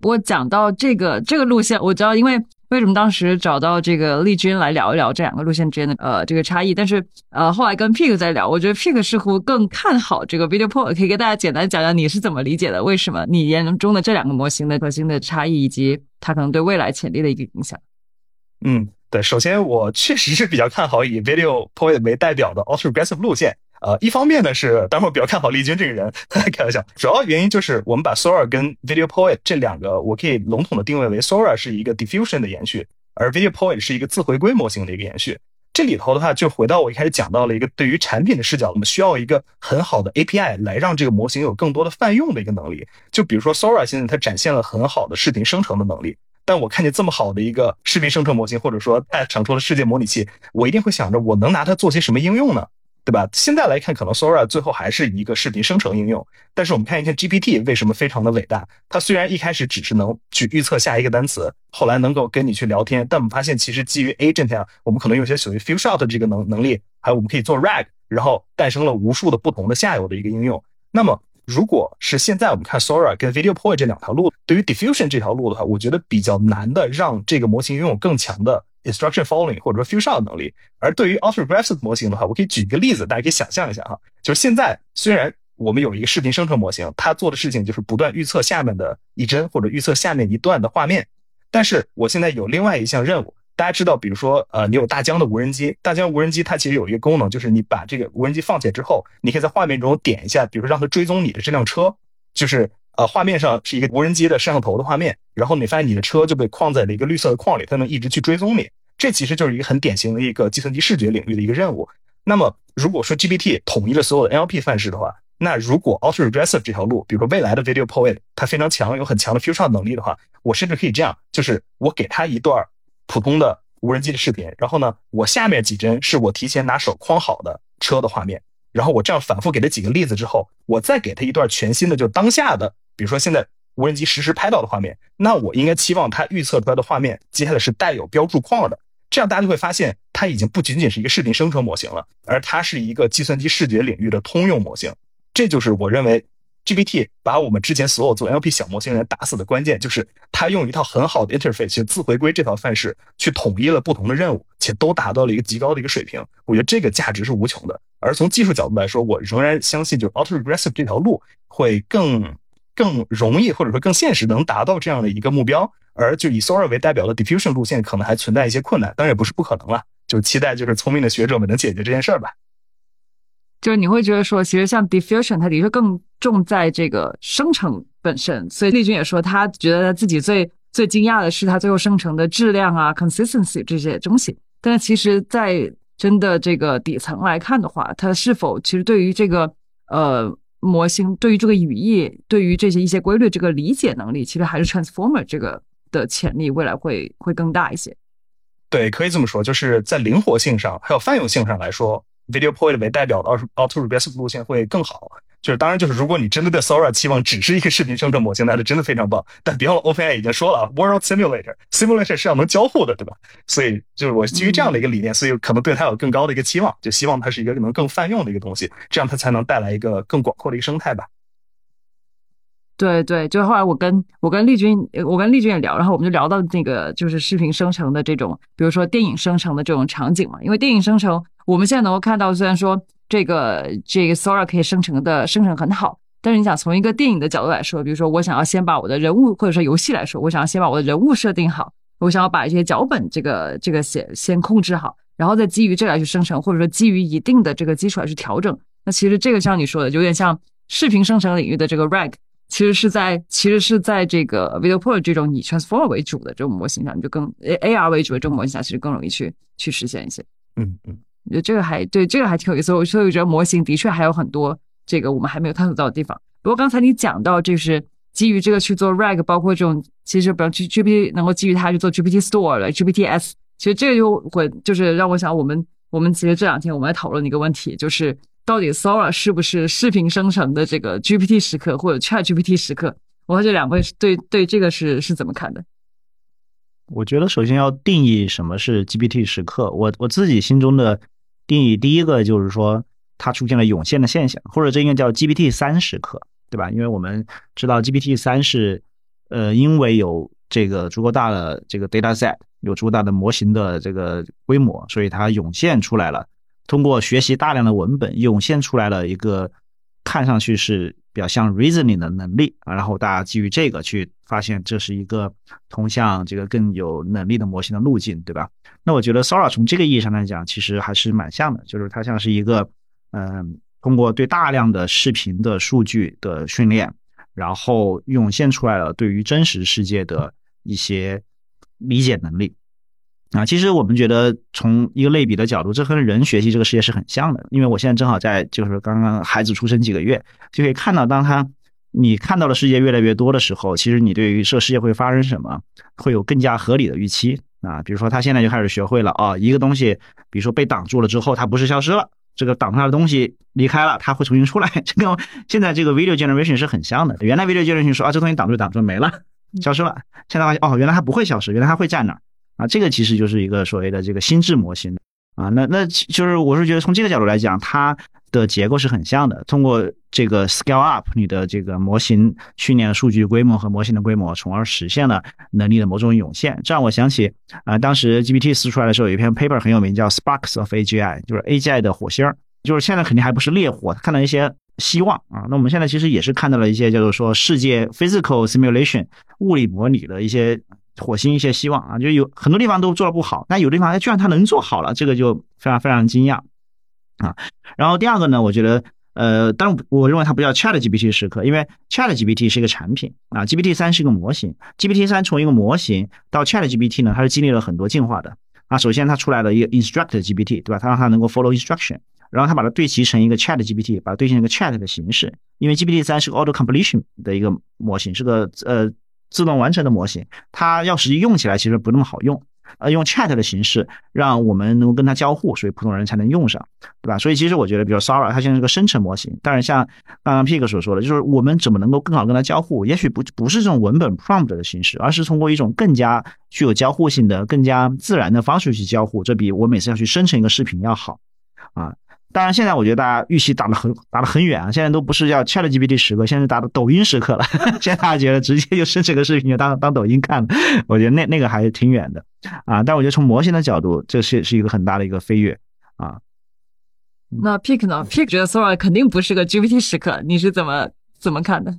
S3: 不过讲到这个这个路线，我知道，因为。为什么当时找到这个丽君来聊一聊这两个路线之间的呃这个差异？但是呃后来跟 Pig 在聊，我觉得 Pig 似乎更看好这个 Video Pro，可以给大家简单讲讲你是怎么理解的？为什么你眼中的这两个模型的核心的差异，以及它可能对未来潜力的一个影响？
S1: 嗯，对，首先我确实是比较看好以 Video Pro 为代表的 Ultra Aggressive 路线。呃，一方面呢是，当然我比较看好丽君这个人，<laughs> 开玩笑。主要原因就是我们把 Sora 跟 Video Poet 这两个，我可以笼统的定位为 Sora 是一个 diffusion 的延续，而 Video Poet 是一个自回归模型的一个延续。这里头的话，就回到我一开始讲到了一个对于产品的视角，我们需要一个很好的 API 来让这个模型有更多的泛用的一个能力。就比如说 Sora 现在它展现了很好的视频生成的能力，但我看见这么好的一个视频生成模型，或者说它长出了世界模拟器，我一定会想着我能拿它做些什么应用呢？对吧？现在来看，可能 Sora 最后还是一个视频生成应用。但是我们看一看 GPT 为什么非常的伟大？它虽然一开始只是能去预测下一个单词，后来能够跟你去聊天，但我们发现其实基于 Agent 啊，我们可能有些属于 Fill Shot 这个能能力，还有我们可以做 RAG，然后诞生了无数的不同的下游的一个应用。那么如果是现在我们看 Sora 跟 Video Point 这两条路，对于 Diffusion 这条路的话，我觉得比较难的让这个模型拥有更强的。Instruction following 或者说 few shot 能力，而对于 Ultra Aggressive 模型的话，我可以举一个例子，大家可以想象一下哈，就是现在虽然我们有一个视频生成模型，它做的事情就是不断预测下面的一帧或者预测下面一段的画面。但是我现在有另外一项任务，大家知道，比如说，呃，你有大疆的无人机，大疆无人机它其实有一个功能，就是你把这个无人机放起来之后，你可以在画面中点一下，比如说让它追踪你的这辆车，就是呃画面上是一个无人机的摄像头的画面，然后你发现你的车就被框在了一个绿色的框里，它能一直去追踪你。这其实就是一个很典型的一个计算机视觉领域的一个任务。那么如果说 GPT 统一了所有的 NLP 范式的话，那如果 Auto Regressive 这条路，比如说未来的 Video Poet，它非常强，有很强的 Future 能力的话，我甚至可以这样，就是我给它一段普通的无人机的视频，然后呢，我下面几帧是我提前拿手框好的车的画面，然后我这样反复给它几个例子之后，我再给它一段全新的，就当下的，比如说现在无人机实时拍到的画面，那我应该期望它预测出来的画面接下来是带有标注框的。这样大家就会发现，它已经不仅仅是一个视频生成模型了，而它是一个计算机视觉领域的通用模型。这就是我认为 GPT 把我们之前所有做 NLP 小模型人打死的关键，就是它用一套很好的 interface 去自回归这套范式，去统一了不同的任务，且都达到了一个极高的一个水平。我觉得这个价值是无穷的。而从技术角度来说，我仍然相信，就是 Auto Regressive 这条路会更更容易，或者说更现实，能达到这样的一个目标。而就以 Sora 为代表的 Diffusion 路线可能还存在一些困难，当然也不是不可能了。就期待就是聪明的学者们能解决这件事儿吧。
S3: 就是你会觉得说，其实像 Diffusion 它的确更重在这个生成本身，所以丽君也说，他觉得他自己最最惊讶的是他最后生成的质量啊、consistency 这些东西。但是其实，在真的这个底层来看的话，它是否其实对于这个呃模型、对于这个语义、对于这些一些规律这个理解能力，其实还是 Transformer 这个。的潜力未来会会更大一些，
S1: 对，可以这么说，就是在灵活性上还有泛用性上来说，Video Poet 为代表的 Auto Regressive 路线会更好。就是当然，就是如果你真的对 Sora 期望只是一个视频生成模型，那是真的非常棒。但别忘了，OpenAI 已经说了啊，World Simulator，Simulator 是要能交互的，对吧？所以就是我基于这样的一个理念，所以可能对它有更高的一个期望，就希望它是一个能更泛用的一个东西，这样它才能带来一个更广阔的一个生态吧。
S3: 对对，就后来我跟我跟丽君，我跟丽君也聊，然后我们就聊到那个就是视频生成的这种，比如说电影生成的这种场景嘛。因为电影生成，我们现在能够看到，虽然说这个这个 Sora 可以生成的生成很好，但是你想从一个电影的角度来说，比如说我想要先把我的人物，或者说游戏来说，我想要先把我的人物设定好，我想要把一些脚本这个这个先先控制好，然后再基于这来去生成，或者说基于一定的这个基础来去调整。那其实这个像你说的，有点像视频生成领域的这个 RAG。其实是在，其实是在这个 Video Pro 这种以 Transformer 为主的这种模型上，你就更 AR 为主的这种模型下，其实更容易去去实现一些。
S1: 嗯嗯，
S3: 我觉得这个还对，这个还挺有意思。我所以我觉得模型的确还有很多这个我们还没有探索到的地方。不过刚才你讲到，就是基于这个去做 RAG，包括这种其实比如 G GPT 能够基于它去做 GPT Store 了 GPT S，其实这个就会就是让我想，我们我们其实这两天我们在讨论一个问题，就是。到底 Sora 是不是视频生成的这个 GPT 时刻或者 Chat GPT 时刻？我和这两位对对这个是是怎么看的？
S2: 我觉得首先要定义什么是 GPT 时刻。我我自己心中的定义，第一个就是说它出现了涌现的现象，或者这应该叫 GPT 三时刻，对吧？因为我们知道 GPT 三是呃，因为有这个足够大的这个 data set，有足够大的模型的这个规模，所以它涌现出来了。通过学习大量的文本，涌现出来了一个看上去是比较像 reasoning 的能力啊，然后大家基于这个去发现这是一个通向这个更有能力的模型的路径，对吧？那我觉得 Sora 从这个意义上来讲，其实还是蛮像的，就是它像是一个嗯，通过对大量的视频的数据的训练，然后涌现出来了对于真实世界的一些理解能力。啊，其实我们觉得从一个类比的角度，这和人学习这个世界是很像的。因为我现在正好在，就是刚刚孩子出生几个月，就可以看到，当他你看到的世界越来越多的时候，其实你对于这世界会发生什么，会有更加合理的预期啊。比如说，他现在就开始学会了啊，一个东西，比如说被挡住了之后，它不是消失了，这个挡住它的东西离开了，它会重新出来。<laughs> 这跟现在这个 video generation 是很像的。原来 video generation 说啊，这东西挡住挡住没了，消失了。现在发现哦，原来它不会消失，原来它会在那儿。啊，这个其实就是一个所谓的这个心智模型啊，那那就是我是觉得从这个角度来讲，它的结构是很像的。通过这个 scale up 你的这个模型训练数据规模和模型的规模，从而实现了能力的某种涌现。这让我想起啊，当时 GPT 四出来的时候，有一篇 paper 很有名，叫 Sparks of AGI，就是 AGI 的火星儿就是现在肯定还不是烈火，看到一些希望啊。那我们现在其实也是看到了一些叫做说世界 physical simulation 物理模拟的一些火星一些希望啊，就有很多地方都做的不好，但有的地方哎居然它能做好了，这个就非常非常惊讶啊。然后第二个呢，我觉得。呃，当然，我认为它不叫 Chat GPT 时刻，因为 Chat GPT 是一个产品啊，GPT 三是一个模型。GPT 三从一个模型到 Chat GPT 呢，它是经历了很多进化的啊。首先，它出来了一个 Instruct GPT，对吧？它让它能够 follow instruction，然后它把它对齐成一个 Chat GPT，把它对成一个 Chat 的形式。因为 GPT 三是个 auto completion 的一个模型，是个呃自动完成的模型，它要实际用起来其实不那么好用。呃，用 chat 的形式让我们能够跟它交互，所以普通人才能用上，对吧？所以其实我觉得，比如 Sora，它现在是个生成模型。当然，像刚刚 Pig 所说的，就是我们怎么能够更好跟它交互？也许不不是这种文本 prompt 的形式，而是通过一种更加具有交互性的、更加自然的方式去交互。这比我每次要去生成一个视频要好啊。当然，现在我觉得大家预期打得很打得很远啊！现在都不是叫 Chat GPT 时刻，现在是打的抖音时刻了。<laughs> 现在大家觉得直接就生成个视频就当当抖音看，我觉得那那个还是挺远的啊。但我觉得从模型的角度，这是是一个很大的一个飞跃啊。
S3: 那 Pick 呢？Pick 觉得 Sora 肯定不是个 GPT 时刻，你是怎么怎么看的？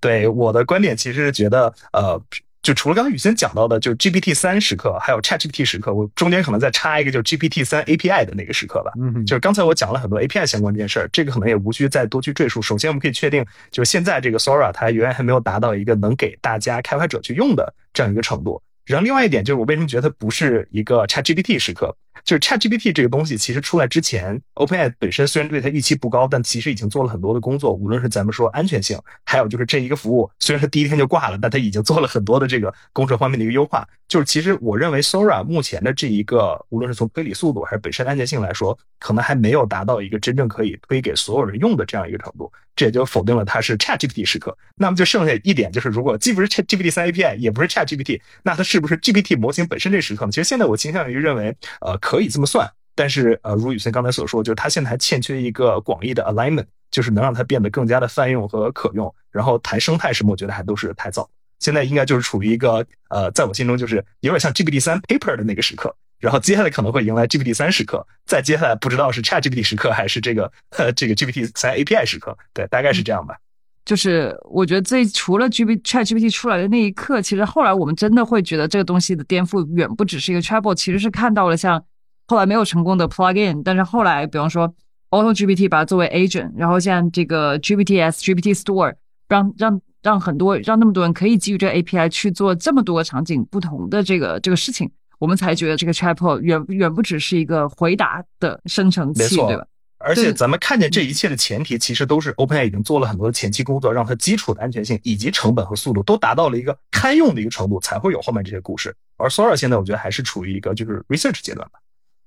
S1: 对我的观点，其实是觉得呃。就除了刚才雨欣讲到的，就是 GPT 三时刻，还有 ChatGPT 时刻，我中间可能再插一个，就是 GPT 三 API 的那个时刻吧。嗯，就是刚才我讲了很多 API 相关这件事儿，这个可能也无需再多去赘述。首先，我们可以确定，就是现在这个 Sora 它远远还没有达到一个能给大家开发者去用的这样一个程度。然后另外一点就是，我为什么觉得它不是一个 ChatGPT 时刻？就是 ChatGPT 这个东西，其实出来之前，OpenAI 本身虽然对它预期不高，但其实已经做了很多的工作。无论是咱们说安全性，还有就是这一个服务，虽然它第一天就挂了，但它已经做了很多的这个工程方面的一个优化。就是其实我认为 Sora 目前的这一个，无论是从推理速度还是本身安全性来说，可能还没有达到一个真正可以推给所有人用的这样一个程度。这也就否定了它是 ChatGPT 时刻。那么就剩下一点就是，如果既不是 ChatGPT 三 API，也不是 ChatGPT，那它是不是 GPT 模型本身这时刻呢？其实现在我倾向于认为，呃，可可以这么算。但是，呃，如雨森刚才所说，就是它现在还欠缺一个广义的 alignment，就是能让它变得更加的泛用和可用。然后谈生态什么，我觉得还都是太早。现在应该就是处于一个，呃，在我心中就是有点像 GPT 三 paper 的那个时刻。然后接下来可能会迎来 GPT 三时刻，再接下来不知道是 ChatGPT 时刻还是这个，呃，这个 GPT 三 API 时刻。对，大概是这样吧。
S3: 就是我觉得这除了 GPT ChatGPT 出来的那一刻，其实后来我们真的会觉得这个东西的颠覆远不只是一个 Trouble，其实是看到了像。后来没有成功的 plugin，但是后来，比方说 Auto GPT 把它作为 agent，然后像这个 GPTs、GPT Store，让让让很多让那么多人可以基于这个 API 去做这么多场景不同的这个这个事情，我们才觉得这个 Chatbot 远远不只是一个回答的生成器，对吧？
S1: 而且咱们看见这一切的前提，其实都是 OpenAI 已经做了很多的前期工作，让它基础的安全性以及成本和速度都达到了一个堪用的一个程度，才会有后面这些故事。而 Sora 现在我觉得还是处于一个就是 research 阶段吧。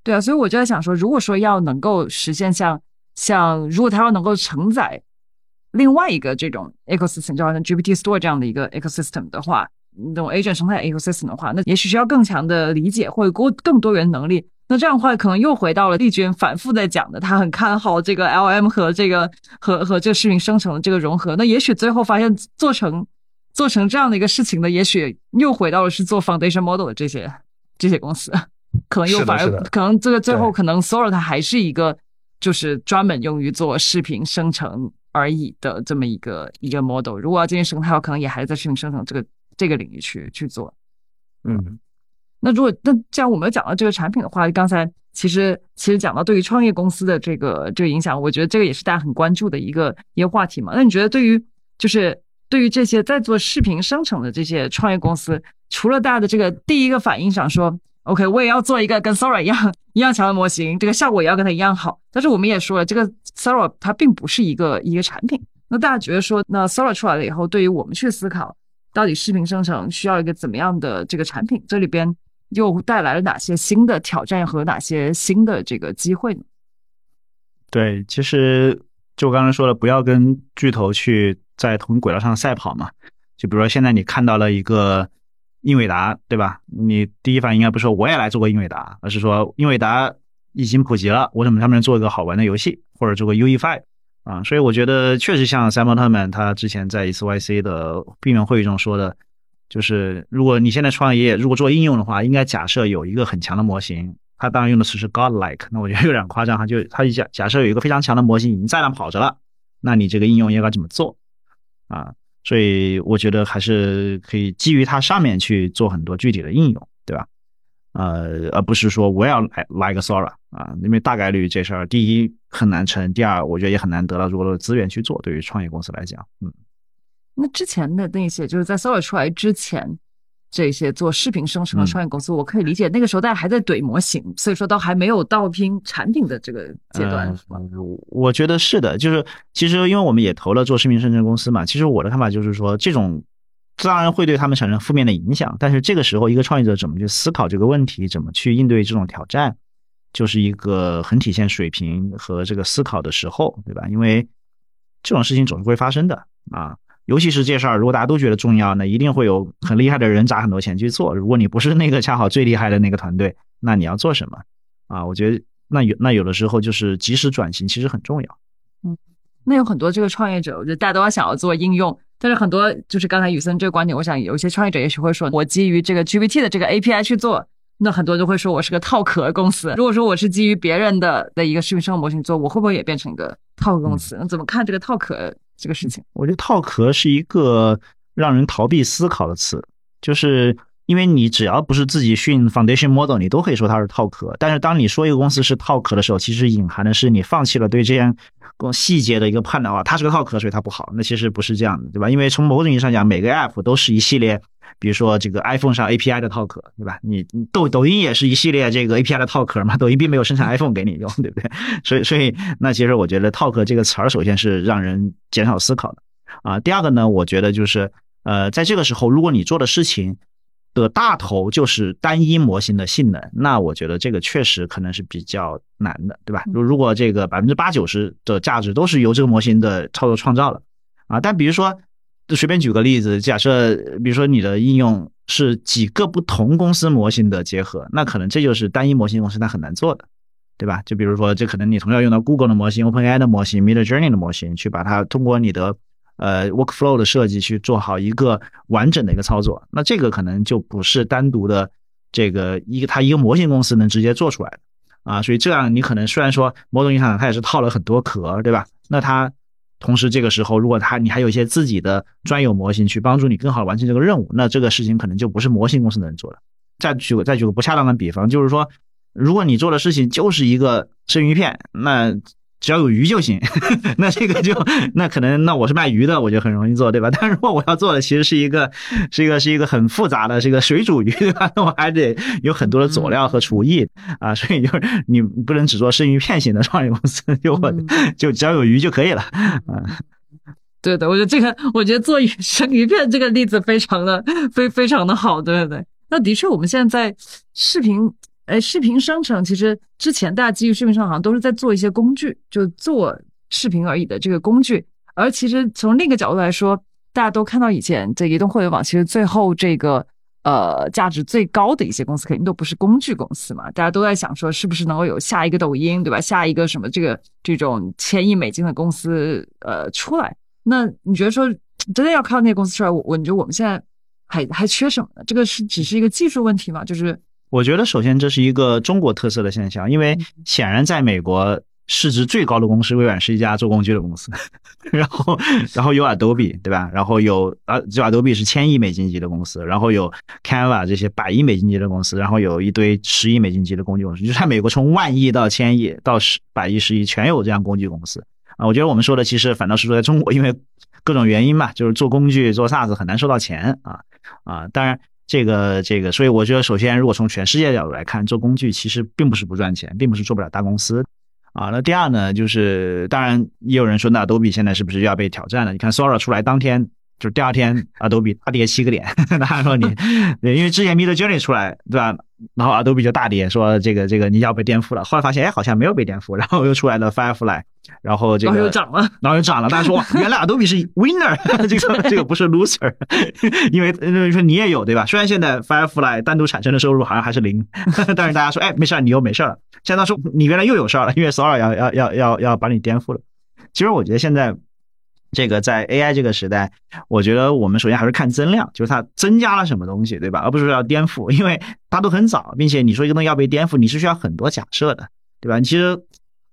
S3: 对啊，所以我就在想说，如果说要能够实现像像，如果它要能够承载另外一个这种 ecosystem，就好像 GPT Store 这样的一个 ecosystem 的话，那种 agent 生态 ecosystem 的话，那也许需要更强的理解或者更更多元能力。那这样的话，可能又回到了丽君反复在讲的，他很看好这个 LM 和这个和和这个视频生成的这个融合。那也许最后发现做成做成这样的一个事情的，也许又回到了是做 foundation model 的这些这些公司。可能又反而可能这个最后可能 Sora 它还是一个就是专门用于做视频生成而已的这么一个一个 model。如果要进行生态，可能也还是在视频生成这个这个领域去去做。
S1: 嗯，
S3: 那如果那既然我们讲到这个产品的话，刚才其实其实讲到对于创业公司的这个这个影响，我觉得这个也是大家很关注的一个一个话题嘛。那你觉得对于就是对于这些在做视频生成的这些创业公司，除了大家的这个第一个反应想说。OK，我也要做一个跟 Sora 一样 <laughs> 一样强的模型，这个效果也要跟它一样好。但是我们也说了，这个 Sora 它并不是一个一个产品。那大家觉得说，那 Sora 出来了以后，对于我们去思考，到底视频生成需要一个怎么样的这个产品？这里边又带来了哪些新的挑战和哪些新的这个机会呢？
S2: 对，其实就我刚才说的，不要跟巨头去在同轨道上赛跑嘛。就比如说现在你看到了一个。英伟达对吧？你第一反应应该不是说我也来做个英伟达，而是说英伟达已经普及了，我怎么上面做一个好玩的游戏，或者做个 UE5 啊？所以我觉得确实像 Simon 他们他之前在一次 YC 的闭门会议中说的，就是如果你现在创业，如果做应用的话，应该假设有一个很强的模型，他当然用的词是 godlike，那我觉得有点夸张哈。就他假假设有一个非常强的模型已经在那跑着了，那你这个应用应该怎么做啊？所以我觉得还是可以基于它上面去做很多具体的应用，对吧？呃，而不是说我要来来个 Sora 啊，因为大概率这事儿第一很难成，第二我觉得也很难得到足够的资源去做。对于创业公司来讲，嗯，
S3: 那之前的那些就是在 Sora 出来之前。这些做视频生成的创业公司，我可以理解，那个时候大家还在怼模型，所以说都还没有到拼产品的这个阶段，是吧？
S2: 我觉得是的，就是其实因为我们也投了做视频生成公司嘛，其实我的看法就是说，这种当然会对他们产生负面的影响，但是这个时候一个创业者怎么去思考这个问题，怎么去应对这种挑战，就是一个很体现水平和这个思考的时候，对吧？因为这种事情总是会发生的啊。尤其是这事儿，如果大家都觉得重要，那一定会有很厉害的人砸很多钱去做。如果你不是那个恰好最厉害的那个团队，那你要做什么啊？我觉得那有那有的时候就是及时转型，其实很重要。
S3: 嗯，那有很多这个创业者，我觉得大家都要想要做应用，但是很多就是刚才雨森这个观点，我想有一些创业者也许会说，我基于这个 GPT 的这个 API 去做，那很多人都会说我是个套壳公司。如果说我是基于别人的的一个视频生活模型做，我会不会也变成一个套壳公司？那怎么看这个套壳？这个事情，
S2: 我觉得套壳是一个让人逃避思考的词，就是因为你只要不是自己训 foundation model，你都可以说它是套壳。但是当你说一个公司是套壳的时候，其实隐含的是你放弃了对这样更细节的一个判断啊，它是个套壳，所以它不好。那其实不是这样的，对吧？因为从某种意义上讲，每个 app 都是一系列。比如说这个 iPhone 上 API 的套壳，对吧？你抖抖音也是一系列这个 API 的套壳嘛？抖音并没有生产 iPhone 给你用，对不对？<laughs> 所以，所以那其实我觉得套壳这个词儿，首先是让人减少思考的啊。第二个呢，我觉得就是呃，在这个时候，如果你做的事情的大头就是单一模型的性能，那我觉得这个确实可能是比较难的，对吧？如如果这个百分之八九十的价值都是由这个模型的操作创造了啊，但比如说。就随便举个例子，假设比如说你的应用是几个不同公司模型的结合，那可能这就是单一模型公司它很难做的，对吧？就比如说，这可能你同样用到 Google 的模型、OpenAI 的模型、Midjourney 的模型，去把它通过你的呃 Workflow 的设计去做好一个完整的一个操作，那这个可能就不是单独的这个一个它一个模型公司能直接做出来的啊。所以这样你可能虽然说某种意义上它也是套了很多壳，对吧？那它同时，这个时候，如果他你还有一些自己的专有模型去帮助你更好完成这个任务，那这个事情可能就不是模型公司的人做了。再举个再举个不恰当的比方，就是说，如果你做的事情就是一个生鱼片，那。只要有鱼就行，<laughs> 那这个就那可能那我是卖鱼的，我就很容易做，对吧？但如果我要做的其实是一个是一个是一个很复杂的，是一个水煮鱼，对吧？那我还得有很多的佐料和厨艺啊，所以就是你不能只做生鱼片型的创业公司，就我就只要有鱼就可以了啊。
S3: 对的，我觉得这个我觉得做鱼生鱼片这个例子非常的非非常的好，对对对。那的确，我们现在在视频。哎，视频生成其实之前大家基于视频上好像都是在做一些工具，就做视频而已的这个工具。而其实从另一个角度来说，大家都看到以前在移动互联网，其实最后这个呃价值最高的一些公司肯定都不是工具公司嘛。大家都在想说，是不是能够有下一个抖音，对吧？下一个什么这个这种千亿美金的公司呃出来？那你觉得说真的要靠那些公司出来，我我觉得我们现在还还缺什么呢？这个是只是一个技术问题嘛？就是。
S2: 我觉得首先这是一个中国特色的现象，因为显然在美国市值最高的公司微软是一家做工具的公司，<laughs> 然后然后有 Adobe 对吧？然后有啊，就 Adobe 是千亿美金级的公司，然后有 Canva 这些百亿美金级的公司，然后有一堆十亿美金级的工具公司，就在美国从万亿到千亿到十百亿十亿全有这样工具公司啊。我觉得我们说的其实反倒是说在中国，因为各种原因嘛，就是做工具做 SaaS 很难收到钱啊啊，当然。这个这个，所以我觉得，首先，如果从全世界角度来看，做工具其实并不是不赚钱，并不是做不了大公司，啊，那第二呢，就是当然也有人说，那 Adobe 现在是不是又要被挑战了？你看 Sora 出来当天。就是第二天，Adobe 大跌七个点。<laughs> 大家说你，因为之前 Midjourney 出来，对吧？然后 Adobe 就大跌，说这个这个你要被颠覆了。后来发现，哎，好像没有被颠覆。然后又出来了 Firefly，然后这个
S3: 又涨了，
S2: 然后又涨了。大家说，原来 Adobe 是 winner，这个这个不是 loser，<laughs> 因为因为说你也有对吧？虽然现在 Firefly 单独产生的收入好像还是零，<laughs> 但是大家说，哎，没事你又没事了。现在说你原来又有事了，因为 Sora 要要要要要把你颠覆了。其实我觉得现在。这个在 AI 这个时代，我觉得我们首先还是看增量，就是它增加了什么东西，对吧？而不是说要颠覆，因为它都很早，并且你说一个东西要被颠覆，你是需要很多假设的，对吧？其实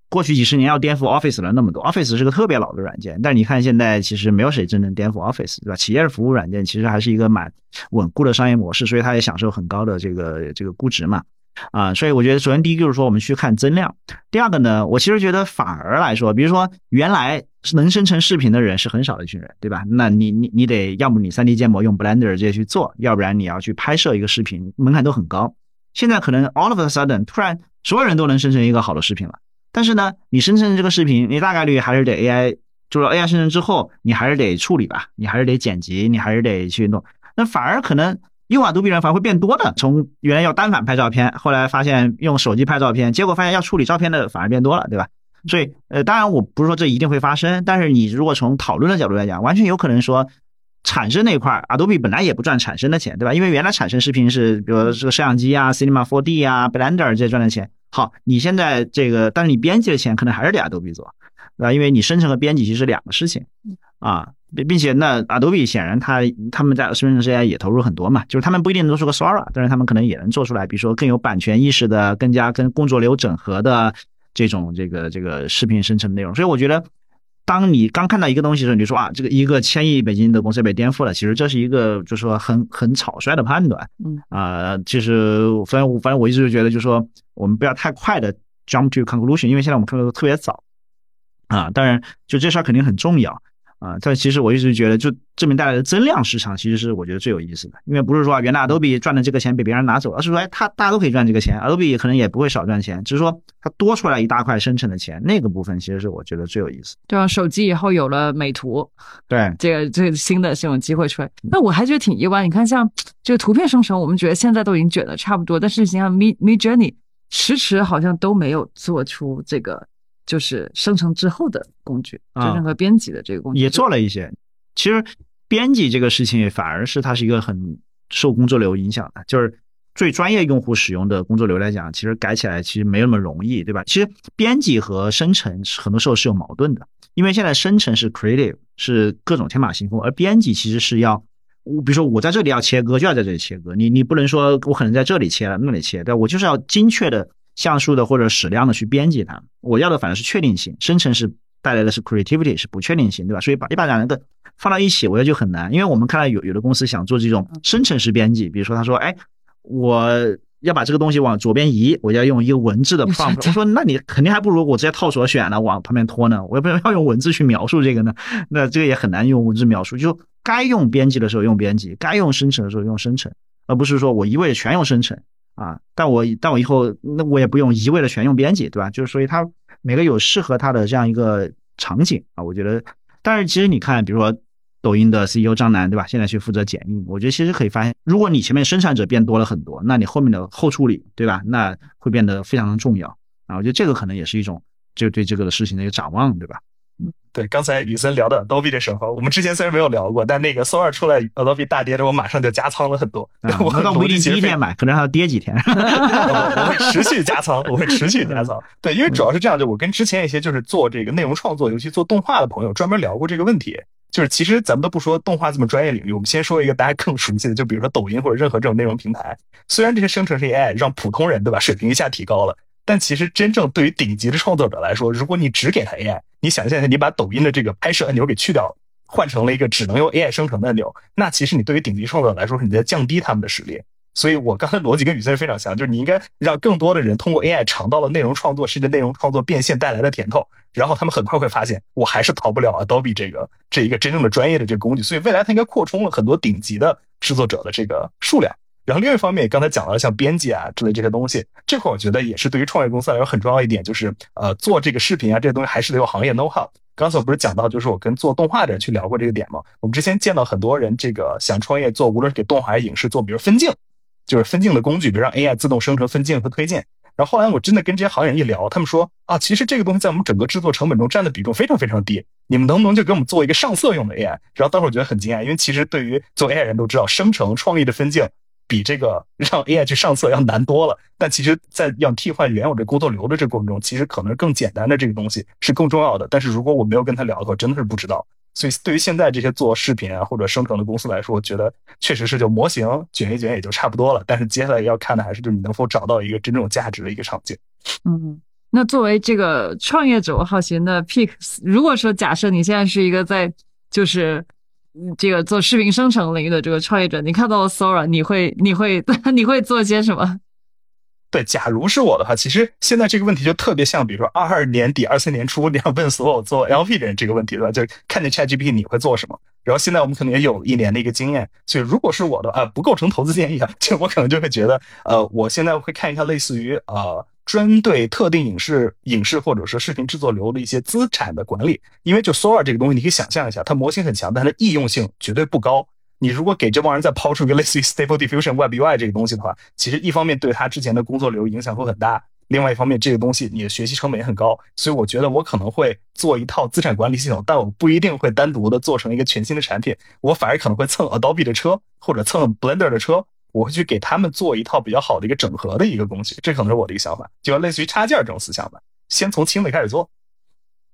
S2: 过去几十年要颠覆 Office 了那么多，Office 是个特别老的软件，但是你看现在其实没有谁真正颠覆 Office，对吧？企业服务软件其实还是一个蛮稳固的商业模式，所以它也享受很高的这个这个估值嘛。啊，所以我觉得，首先第一就是说，我们去看增量。第二个呢，我其实觉得反而来说，比如说原来能生成视频的人是很少的一群人，对吧？那你你你得要么你 3D 建模用 Blender 直接去做，要不然你要去拍摄一个视频，门槛都很高。现在可能 all of a sudden 突然所有人都能生成一个好的视频了，但是呢，你生成这个视频，你大概率还是得 AI，就是 AI 生成之后，你还是得处理吧，你还是得剪辑，你还是得去弄。那反而可能。用 Adobe 人反而会变多的，从原来要单反拍照片，后来发现用手机拍照片，结果发现要处理照片的反而变多了，对吧？所以，呃，当然我不是说这一定会发生，但是你如果从讨论的角度来讲，完全有可能说，产生那块 Adobe 本来也不赚产生的钱，对吧？因为原来产生视频是，比如这个摄像机啊、Cinema 4D 啊、Blender 这些赚的钱。好，你现在这个，但是你编辑的钱可能还是得 Adobe 做，对吧？因为你生成和编辑其实是两个事情，啊。并并且那 Adobe 显然他他们在生成式 AI 也投入很多嘛，就是他们不一定能做出个 Sora，但是他们可能也能做出来，比如说更有版权意识的、更加跟工作流整合的这种这个这个视频生成内容。所以我觉得，当你刚看到一个东西的时候，你就说啊，这个一个千亿美金的公司被颠覆了，其实这是一个就是说很很草率的判断。嗯啊，其实反正反正我一直就觉得，就是说我们不要太快的 jump to conclusion，因为现在我们看的都特别早啊。当然，就这事儿肯定很重要。啊，但其实我一直觉得，就这边带来的增量市场，其实是我觉得最有意思的。因为不是说啊原来 Adobe 赚的这个钱被别人拿走，而是说，哎，他大家都可以赚这个钱，Adobe 可能也不会少赚钱，只是说它多出来一大块生成的钱，那个部分其实是我觉得最有意思。
S3: 对啊，手机以后有了美图，
S2: 对，
S3: 这个这个新的这种机会出来，那我还觉得挺意外。你看，像这个图片生成，我们觉得现在都已经卷的差不多，但是你像 Mid Mid Journey，迟迟好像都没有做出这个。就是生成之后的工具，就任何编辑的这个工具
S2: 也做了一些。其实编辑这个事情反而是它是一个很受工作流影响的，就是最专业用户使用的工作流来讲，其实改起来其实没那么容易，对吧？其实编辑和生成很多时候是有矛盾的，因为现在生成是 creative，是各种天马行空，而编辑其实是要，比如说我在这里要切割，就要在这里切割，你你不能说我可能在这里切了那里切，对？我就是要精确的。像素的或者矢量的去编辑它，我要的反而是确定性，生成是带来的是 creativity 是不确定性，对吧？所以把你把两个放到一起，我觉得就很难。因为我们看到有有的公司想做这种生成式编辑，比如说他说，哎，我要把这个东西往左边移，我要用一个文字的 prompt。我说，那你肯定还不如我直接套所选了往旁边拖呢，我要不要用文字去描述这个呢？那这个也很难用文字描述。就该用编辑的时候用编辑，该用生成的时候用生成，而不是说我一味的全用生成。啊，但我但我以后那我也不用一味的全用编辑，对吧？就是所以它每个有适合它的这样一个场景啊，我觉得。但是其实你看，比如说抖音的 CEO 张楠，对吧？现在去负责剪映，我觉得其实可以发现，如果你前面生产者变多了很多，那你后面的后处理，对吧？那会变得非常的重要啊。我觉得这个可能也是一种就对这个的事情的一个展望，对吧？
S1: 对，刚才宇森聊的 Adobe 的时候，我们之前虽然没有聊过，但那个 s o 出来 Adobe 大跌的，我马上就加仓了很多。<laughs>
S2: 我到不一定第一天买，可能还要跌几天。<laughs>
S1: 我会持续加仓，我会持续加仓。<laughs> 对，因为主要是这样，就我跟之前一些就是做这个内容创作，尤其做动画的朋友专门聊过这个问题。就是其实咱们都不说动画这么专业领域，我们先说一个大家更熟悉的，就比如说抖音或者任何这种内容平台。虽然这些生成式 AI 让普通人对吧水平一下提高了。但其实，真正对于顶级的创作者来说，如果你只给他 AI，你想象一下，你把抖音的这个拍摄按钮给去掉，换成了一个只能用 AI 生成的按钮，那其实你对于顶级创作者来说，你在降低他们的实力。所以我刚才逻辑跟雨森非常像，就是你应该让更多的人通过 AI 尝到了内容创作甚至内容创作变现带来的甜头，然后他们很快会发现，我还是逃不了 Adobe 这个这一个真正的专业的这个工具。所以未来它应该扩充了很多顶级的制作者的这个数量。然后另一方面，刚才讲到像编辑啊之类这些东西，这块我觉得也是对于创业公司来说很重要一点，就是呃做这个视频啊这些东西还是得有行业 know how。刚才我不是讲到，就是我跟做动画的人去聊过这个点吗？我们之前见到很多人，这个想创业做，无论是给动画还是影视做，比如分镜，就是分镜的工具，比如让 AI 自动生成分镜和推荐。然后后来我真的跟这些行业人一聊，他们说啊，其实这个东西在我们整个制作成本中占的比重非常非常低，你们能不能就给我们做一个上色用的 AI？然后当时我觉得很惊讶，因为其实对于做 AI 人都知道，生成创意的分镜。比这个让 AI 去上色要难多了，但其实，在要替换原有这工作流的这个过程中，其实可能更简单的这个东西是更重要的。但是如果我没有跟他聊的话，真的是不知道。所以对于现在这些做视频啊或者生成的公司来说，我觉得确实是就模型卷一卷也就差不多了。但是接下来要看的还是就是你能否找到一个真正有价值的一个场景。
S3: 嗯，那作为这个创业者，我好奇那 Pick，如果说假设你现在是一个在就是这个做视频生成领域的这个创业者，你看到了 Sora，你会你会 <laughs> 你会做些什么？
S1: 对，假如是我的话，其实现在这个问题就特别像，比如说二二年底、二三年初，你要问所有做 LP 的人这个问题，对吧？就看见 ChatGPT 你会做什么？然后现在我们可能也有一年的一个经验，所以如果是我的啊，不构成投资建议啊，<laughs> 就我可能就会觉得，呃，我现在会看一下类似于呃，针对特定影视、影视或者说视频制作流的一些资产的管理，因为就 Sora 这个东西，你可以想象一下，它模型很强，但它的易用性绝对不高。你如果给这帮人再抛出一个类似于 Stable Diffusion Web UI 这个东西的话，其实一方面对他之前的工作流影响会很大，另外一方面这个东西你的学习成本也很高，所以我觉得我可能会做一套资产管理系统，但我不一定会单独的做成一个全新的产品，我反而可能会蹭 Adobe 的车或者蹭 Blender 的车，我会去给他们做一套比较好的一个整合的一个东西，这可能是我的一个想法，就类似于插件这种思想吧，先从轻的开始做。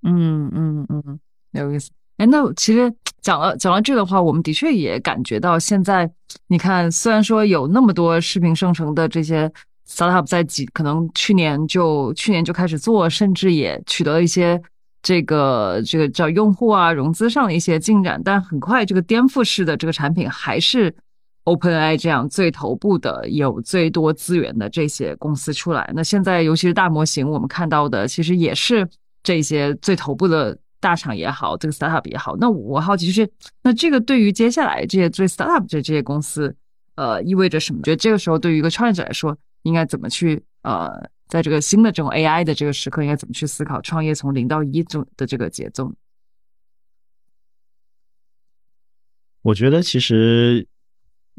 S3: 嗯嗯嗯，有意思。哎，那其实讲了讲到这个的话，我们的确也感觉到现在，你看，虽然说有那么多视频生成的这些 startup 在几，可能去年就去年就开始做，甚至也取得了一些这个这个叫用户啊融资上的一些进展，但很快这个颠覆式的这个产品还是 OpenAI 这样最头部的有最多资源的这些公司出来。那现在尤其是大模型，我们看到的其实也是这些最头部的。大厂也好，这个 startup 也好，那我好奇就是，那这个对于接下来这些最 startup 的这些公司，呃，意味着什么？觉得这个时候对于一个创业者来说，应该怎么去呃，在这个新的这种 AI 的这个时刻，应该怎么去思考创业从零到一中的这个节奏？
S2: 我觉得其实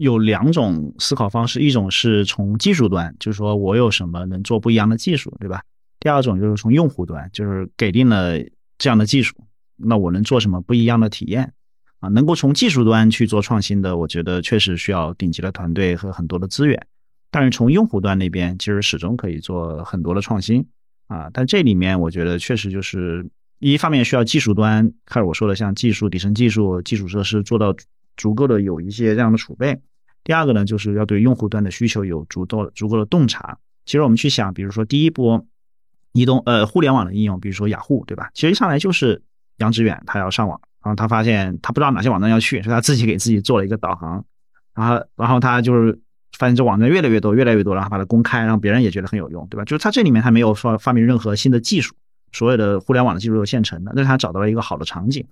S2: 有两种思考方式，一种是从技术端，就是说我有什么能做不一样的技术，对吧？第二种就是从用户端，就是给定了。这样的技术，那我能做什么不一样的体验啊？能够从技术端去做创新的，我觉得确实需要顶级的团队和很多的资源。但是从用户端那边，其实始终可以做很多的创新啊。但这里面我觉得确实就是一方面需要技术端，开始我说的像技术底层技术、基础设施做到足够的有一些这样的储备。第二个呢，就是要对用户端的需求有足够足够的洞察。其实我们去想，比如说第一波。移动呃互联网的应用，比如说雅虎，对吧？其实一上来就是杨致远他要上网，然后他发现他不知道哪些网站要去，所以他自己给自己做了一个导航，然后然后他就是发现这网站越来越多，越来越多，然后把它公开，让别人也觉得很有用，对吧？就是他这里面他没有说发明任何新的技术，所有的互联网的技术都现成的，但是他找到了一个好的场景，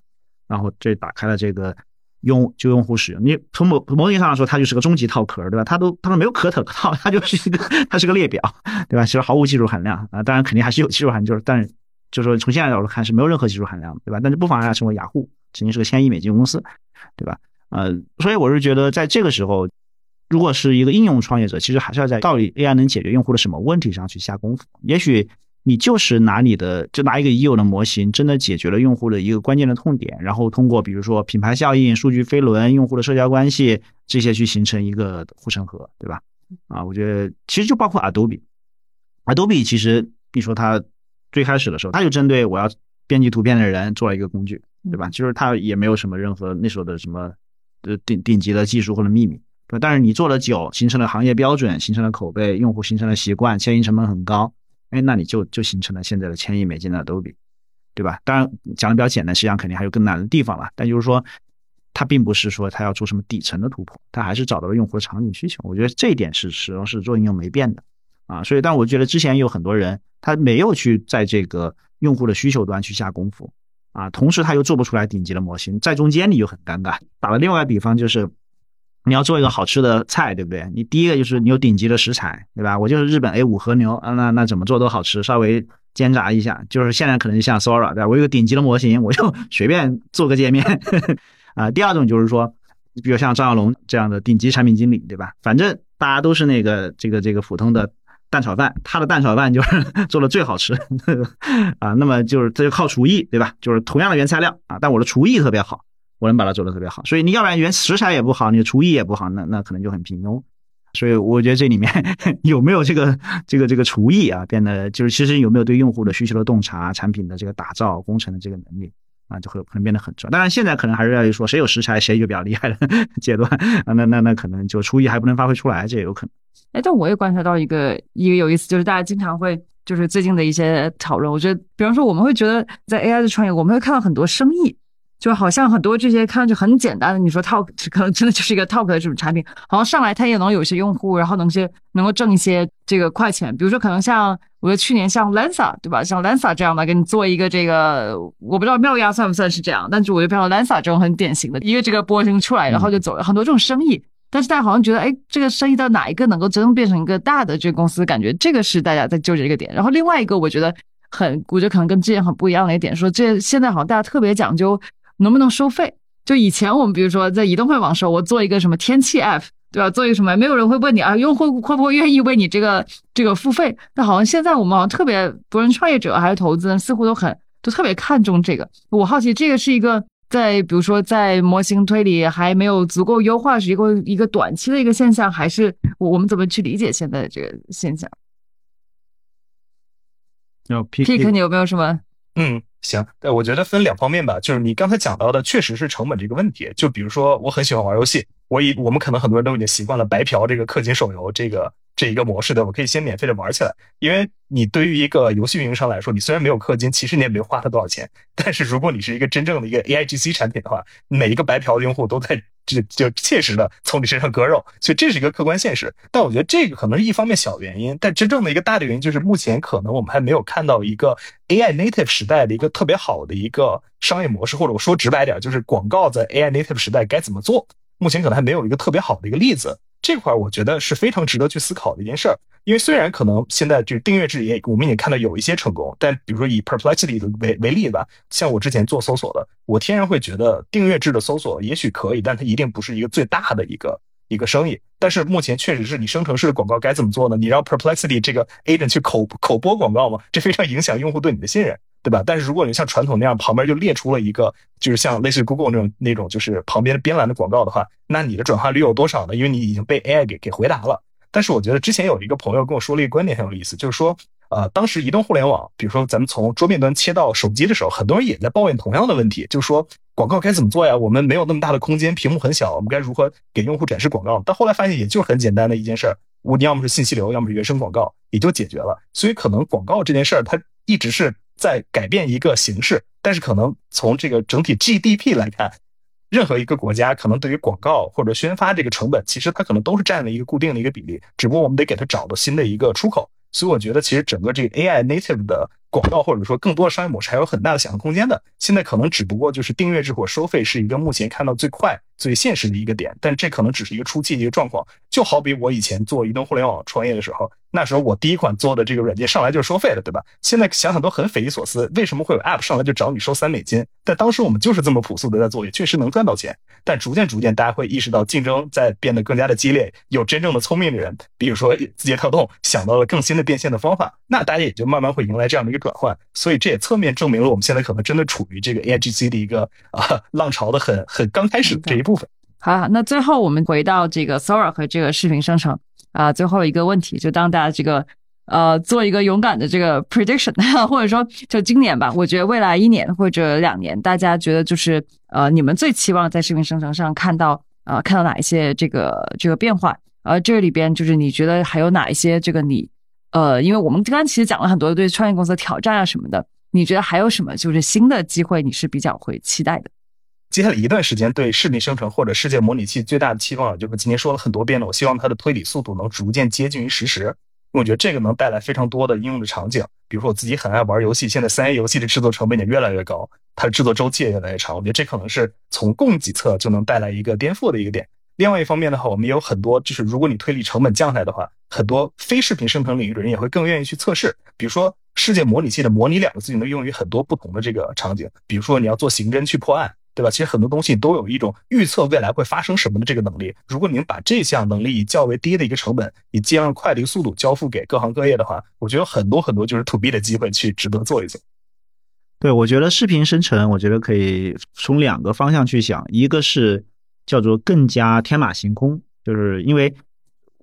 S2: 然后这打开了这个。用就用户使用，你从某某种意义上来说，它就是个终极套壳，对吧？它都它都没有可可套，<laughs> 它就是一个它是个列表，对吧？其实毫无技术含量啊，当然肯定还是有技术含量，就是但是就是说从现在角度看是没有任何技术含量，对吧？但是不妨碍它成为雅虎，曾经是个千亿美金公司，对吧？呃，所以我是觉得在这个时候，如果是一个应用创业者，其实还是要在到底 AI 能解决用户的什么问题上去下功夫，也许。你就是拿你的，就拿一个已有的模型，真的解决了用户的一个关键的痛点，然后通过比如说品牌效应、数据飞轮、用户的社交关系这些去形成一个护城河，对吧？啊，我觉得其实就包括 Adobe，Adobe 其实你说它最开始的时候，它就针对我要编辑图片的人做了一个工具，对吧？就是它也没有什么任何那时候的什么呃顶顶级的技术或者秘密，对？但是你做了久，形成了行业标准，形成了口碑，用户形成了习惯，迁移成本很高。哎，那你就就形成了现在的千亿美金的 Adobe，对吧？当然讲的比较简单，实际上肯定还有更难的地方了。但就是说，它并不是说它要做什么底层的突破，它还是找到了用户的场景需求。我觉得这一点是始终是做应用没变的啊。所以，但我觉得之前有很多人他没有去在这个用户的需求端去下功夫啊，同时他又做不出来顶级的模型，在中间你就很尴尬。打了另外一比方就是。你要做一个好吃的菜，对不对？你第一个就是你有顶级的食材，对吧？我就是日本 A 五和牛啊，那那怎么做都好吃，稍微煎炸一下。就是现在可能就像 Sora，对吧？我有个顶级的模型，<laughs> 我就随便做个界面 <laughs> 啊。第二种就是说，比如像张小龙这样的顶级产品经理，对吧？反正大家都是那个这个这个普通的蛋炒饭，他的蛋炒饭就是 <laughs> 做的最好吃啊。那么就是这就靠厨艺，对吧？就是同样的原材料啊，但我的厨艺特别好。我能把它做得特别好，所以你要不然原食材也不好，你的厨艺也不好，那那可能就很平庸。所以我觉得这里面 <laughs> 有没有这个这个这个厨艺啊，变得就是其实有没有对用户的需求的洞察、产品的这个打造、工程的这个能力啊，就会可能变得很重要。当然，现在可能还是要说谁有食材谁就比较厉害的阶段 <laughs> 啊，那那那可能就厨艺还不能发挥出来，这也有可能。
S3: 哎，但我也观察到一个一个有意思，就是大家经常会就是最近的一些讨论，我觉得，比方说我们会觉得在 AI 的创业，我们会看到很多生意。就好像很多这些看上去很简单的，你说 Talk 可能真的就是一个 Talk 的这种产品，好像上来它也能有一些用户，然后能些能够挣一些这个快钱。比如说可能像我觉得去年像 Lensa 对吧，像 Lensa 这样的给你做一个这个，我不知道妙鸭算不算是这样，但是我觉得比如 Lensa 这种很典型的一个这个波形出来，然后就走了很多这种生意。但是大家好像觉得，哎，这个生意到哪一个能够真正变成一个大的这个公司？感觉这个是大家在纠结一个点。然后另外一个我觉得很，我觉得可能跟之前很不一样的一点，说这现在好像大家特别讲究。能不能收费？就以前我们比如说在移动互联网时候，我做一个什么天气 app，对吧？做一个什么，没有人会问你啊，用户会不会愿意为你这个这个付费？但好像现在我们好像特别，不论创业者还是投资人，似乎都很都特别看重这个。我好奇，这个是一个在比如说在模型推理还没有足够优化，是一个一个短期的一个现象，还是我们怎么去理解现在的这个现象？
S2: 要
S3: pick，你有没有什么？
S1: 嗯。行，我觉得分两方面吧，就是你刚才讲到的，确实是成本这个问题。就比如说，我很喜欢玩游戏，我以我们可能很多人都已经习惯了白嫖这个氪金手游这个这一个模式的，我可以先免费的玩起来。因为你对于一个游戏运营商来说，你虽然没有氪金，其实你也没花他多少钱，但是如果你是一个真正的一个 AIGC 产品的话，每一个白嫖的用户都在。就就切实的从你身上割肉，所以这是一个客观现实。但我觉得这个可能是一方面小原因，但真正的一个大的原因就是目前可能我们还没有看到一个 AI native 时代的一个特别好的一个商业模式，或者我说直白点，就是广告在 AI native 时代该怎么做，目前可能还没有一个特别好的一个例子。这块我觉得是非常值得去思考的一件事儿。因为虽然可能现在就订阅制也，我们也看到有一些成功，但比如说以 Perplexity 为为例吧，像我之前做搜索的，我天然会觉得订阅制的搜索也许可以，但它一定不是一个最大的一个一个生意。但是目前确实是你生成式的广告该怎么做呢？你让 Perplexity 这个 agent 去口口播广告吗？这非常影响用户对你的信任，对吧？但是如果你像传统那样旁边就列出了一个，就是像类似于 Google 那种那种就是旁边的边栏的广告的话，那你的转化率有多少呢？因为你已经被 AI 给给回答了。但是我觉得之前有一个朋友跟我说了一个观点很有意思，就是说，呃，当时移动互联网，比如说咱们从桌面端切到手机的时候，很多人也在抱怨同样的问题，就是说广告该怎么做呀？我们没有那么大的空间，屏幕很小，我们该如何给用户展示广告？但后来发现，也就是很简单的一件事儿，我要么是信息流，要么是原生广告，也就解决了。所以可能广告这件事儿，它一直是在改变一个形式，但是可能从这个整体 GDP 来看。任何一个国家可能对于广告或者宣发这个成本，其实它可能都是占了一个固定的一个比例，只不过我们得给它找到新的一个出口。所以我觉得，其实整个这个 AI native 的广告或者说更多的商业模式还有很大的想象空间的。现在可能只不过就是订阅制或收费是一个目前看到最快。最现实的一个点，但这可能只是一个初期的一个状况。就好比我以前做移动互联网创业的时候，那时候我第一款做的这个软件上来就是收费的，对吧？现在想想都很匪夷所思，为什么会有 App 上来就找你收三美金？但当时我们就是这么朴素的在做，也确实能赚到钱。但逐渐逐渐，大家会意识到竞争在变得更加的激烈，有真正的聪明的人，比如说字节跳动想到了更新的变现的方法，那大家也就慢慢会迎来这样的一个转换。所以这也侧面证明了我们现在可能真的处于这个 AIGC 的一个啊浪潮的很很刚开始的这一部分。
S3: 好，那最后我们回到这个 Sora 和这个视频生成啊，最后一个问题，就当大家这个呃做一个勇敢的这个 prediction，<laughs> 或者说就今年吧，我觉得未来一年或者两年，大家觉得就是呃你们最期望在视频生成上看到呃看到哪一些这个这个变化？而这里边就是你觉得还有哪一些这个你呃，因为我们刚刚其实讲了很多对创业公司的挑战啊什么的，你觉得还有什么就是新的机会你是比较会期待的？
S1: 接下来一段时间对视频生成或者世界模拟器最大的期望，就是今天说了很多遍了。我希望它的推理速度能逐渐接近于实时，我觉得这个能带来非常多的应用的场景。比如说我自己很爱玩游戏，现在三 A 游戏的制作成本也越来越高，它的制作周期也越来越长。我觉得这可能是从供给侧就能带来一个颠覆的一个点。另外一方面的话，我们也有很多，就是如果你推理成本降下来的话，很多非视频生成领域的人也会更愿意去测试。比如说世界模拟器的“模拟”两个字就能用于很多不同的这个场景，比如说你要做刑侦去破案。对吧？其实很多东西都有一种预测未来会发生什么的这个能力。如果你能把这项能力以较为低的一个成本，以尽量快的一个速度交付给各行各业的话，我觉得很多很多就是 to B 的机会去值得做一做。
S2: 对，我觉得视频生成，我觉得可以从两个方向去想，一个是叫做更加天马行空，就是因为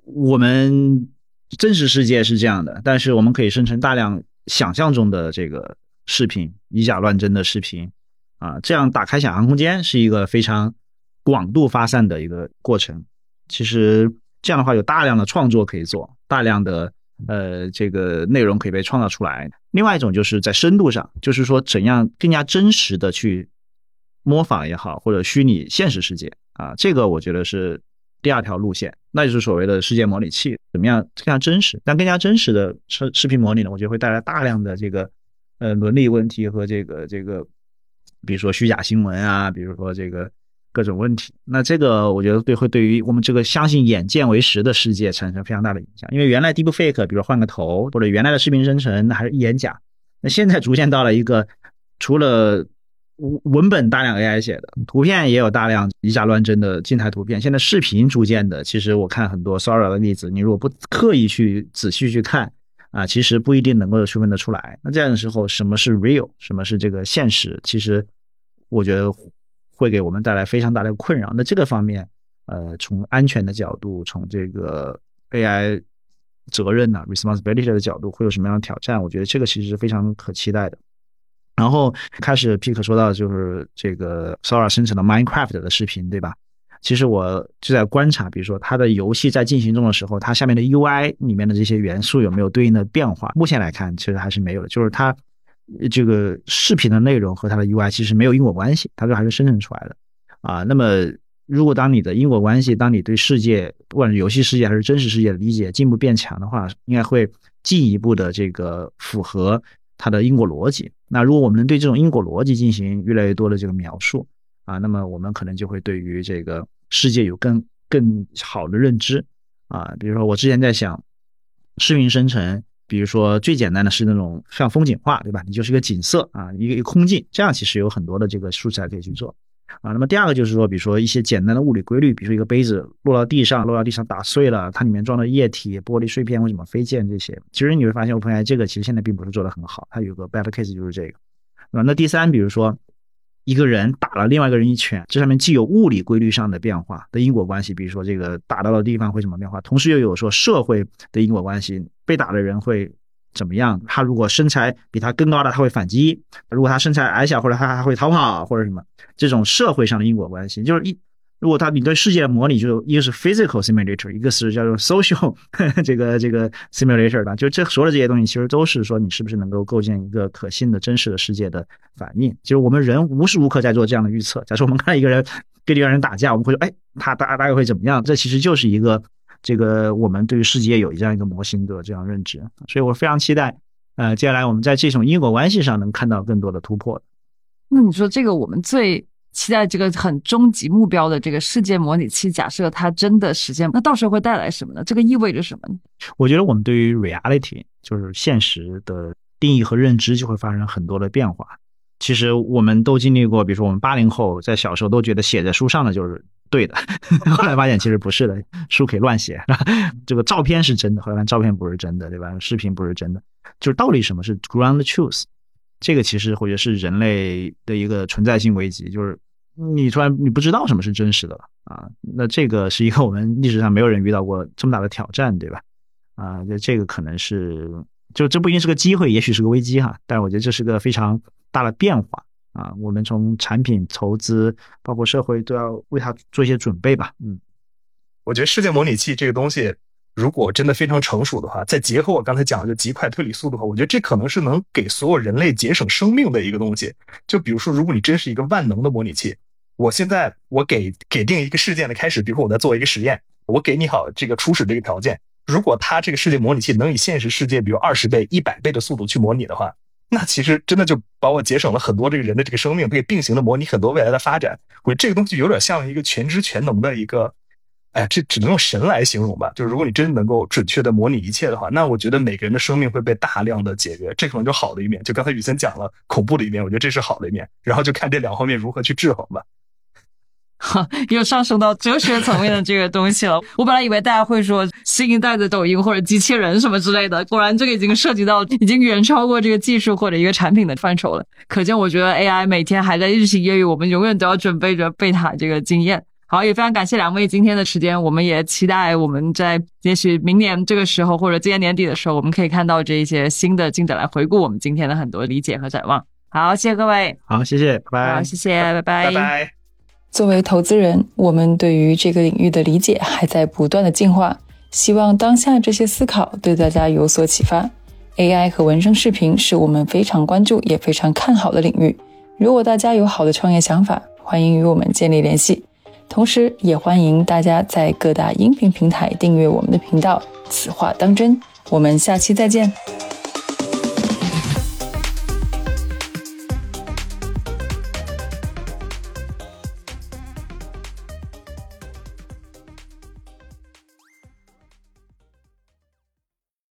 S2: 我们真实世界是这样的，但是我们可以生成大量想象中的这个视频，以假乱真的视频。啊，这样打开想象空间是一个非常广度发散的一个过程。其实这样的话，有大量的创作可以做，大量的呃这个内容可以被创造出来。另外一种就是在深度上，就是说怎样更加真实的去模仿也好，或者虚拟现实世界啊，这个我觉得是第二条路线，那就是所谓的世界模拟器，怎么样更加真实？但更加真实的视视频模拟呢，我觉得会带来大量的这个呃伦理问题和这个这个，比如说虚假新闻啊，比如说这个。各种问题，那这个我觉得对会对于我们这个相信眼见为实的世界产生非常大的影响。因为原来 Deep Fake，比如换个头或者原来的视频生成，那还是一眼假。那现在逐渐到了一个，除了文文本大量 AI 写的，图片也有大量以假乱真的静态图片。现在视频逐渐的，其实我看很多 Sora 的例子，你如果不刻意去仔细去看啊，其实不一定能够区分得出来。那这样的时候，什么是 real，什么是这个现实？其实我觉得。会给我们带来非常大的困扰。那这个方面，呃，从安全的角度，从这个 AI 责任呢 responsibility 的角度，会有什么样的挑战？我觉得这个其实是非常可期待的。然后开始 Pick 说到就是这个 Sora 生成的 Minecraft 的视频，对吧？其实我就在观察，比如说它的游戏在进行中的时候，它下面的 UI 里面的这些元素有没有对应的变化？目前来看，其实还是没有的。就是它。这个视频的内容和它的 UI 其实没有因果关系，它都还是生成出来的啊。那么，如果当你的因果关系，当你对世界，不管是游戏世界还是真实世界的理解进一步变强的话，应该会进一步的这个符合它的因果逻辑。那如果我们能对这种因果逻辑进行越来越多的这个描述啊，那么我们可能就会对于这个世界有更更好的认知啊。比如说，我之前在想视频生成。比如说，最简单的是那种像风景画，对吧？你就是一个景色啊，一个一个空镜，这样其实有很多的这个素材可以去做啊。那么第二个就是说，比如说一些简单的物理规律，比如说一个杯子落到地上，落到地上打碎了，它里面装的液体、玻璃碎片为什么飞溅这些，其实你会发现，OpenAI 这个其实现在并不是做的很好，它有个 bad case 就是这个。那第三，比如说。一个人打了另外一个人一拳，这上面既有物理规律上的变化的因果关系，比如说这个打到的地方会怎么变化，同时又有说社会的因果关系，被打的人会怎么样？他如果身材比他更高的，他会反击；如果他身材矮小或者他还会逃跑或者什么，这种社会上的因果关系就是一。如果他你对世界的模拟，就一个是 physical simulator，一个是叫做 social <laughs> 这个这个 simulator 吧，就这所有的这些东西，其实都是说你是不是能够构建一个可信的真实的世界的反应。就是我们人无时无刻在做这样的预测。假设我们看一个人跟一个人打架，我们会说，哎，他大大概会怎么样？这其实就是一个这个我们对于世界有这样一个模型的这样认知。所以我非常期待，呃，接下来我们在这种因果关系上能看到更多的突破。
S3: 那你说这个我们最。期待这个很终极目标的这个世界模拟器，假设它真的实现，那到时候会带来什么呢？这个意味着什么呢？
S2: 我觉得我们对于 reality 就是现实的定义和认知就会发生很多的变化。其实我们都经历过，比如说我们八零后在小时候都觉得写在书上的就是对的，<laughs> 后来发现其实不是的，书可以乱写。<laughs> 这个照片是真的，后来照片不是真的，对吧？视频不是真的，就是到底什么是 ground truth？这个其实我觉得是人类的一个存在性危机，就是。你突然你不知道什么是真实的了啊？那这个是一个我们历史上没有人遇到过这么大的挑战，对吧？啊，这这个可能是就这不一定是个机会，也许是个危机哈。但是我觉得这是个非常大的变化啊。我们从产品投资，包括社会都要为它做一些准备吧。嗯，
S1: 我觉得世界模拟器这个东西，如果真的非常成熟的话，再结合我刚才讲的就极快推理速度的话，我觉得这可能是能给所有人类节省生命的一个东西。就比如说，如果你真是一个万能的模拟器。我现在我给给定一个事件的开始，比如说我在做一个实验，我给你好这个初始这个条件。如果它这个世界模拟器能以现实世界比如二十倍、一百倍的速度去模拟的话，那其实真的就把我节省了很多这个人的这个生命，可以并行的模拟很多未来的发展。我觉得这个东西有点像一个全知全能的一个，哎，这只能用神来形容吧。就是如果你真能够准确的模拟一切的话，那我觉得每个人的生命会被大量的节约，这可能就好的一面。就刚才雨森讲了恐怖的一面，我觉得这是好的一面。然后就看这两方面如何去制衡吧。
S3: 哈，<laughs> 又上升到哲学层面的这个东西了。我本来以为大家会说新一代的抖音或者机器人什么之类的，果然这个已经涉及到已经远超过这个技术或者一个产品的范畴了。可见，我觉得 AI 每天还在日新月异，我们永远都要准备着贝塔这个经验。好，也非常感谢两位今天的时间，我们也期待我们在也许明年这个时候或者今年年底的时候，我们可以看到这一些新的进展来回顾我们今天的很多理解和展望。好，谢谢各位。
S2: 好，谢谢，拜拜。
S3: 好，谢谢，拜
S1: 拜拜。
S3: 作为投资人，我们对于这个领域的理解还在不断的进化。希望当下这些思考对大家有所启发。AI 和纹身视频是我们非常关注也非常看好的领域。如果大家有好的创业想法，欢迎与我们建立联系。同时，也欢迎大家在各大音频平台订阅我们的频道。此话当真，我们下期再见。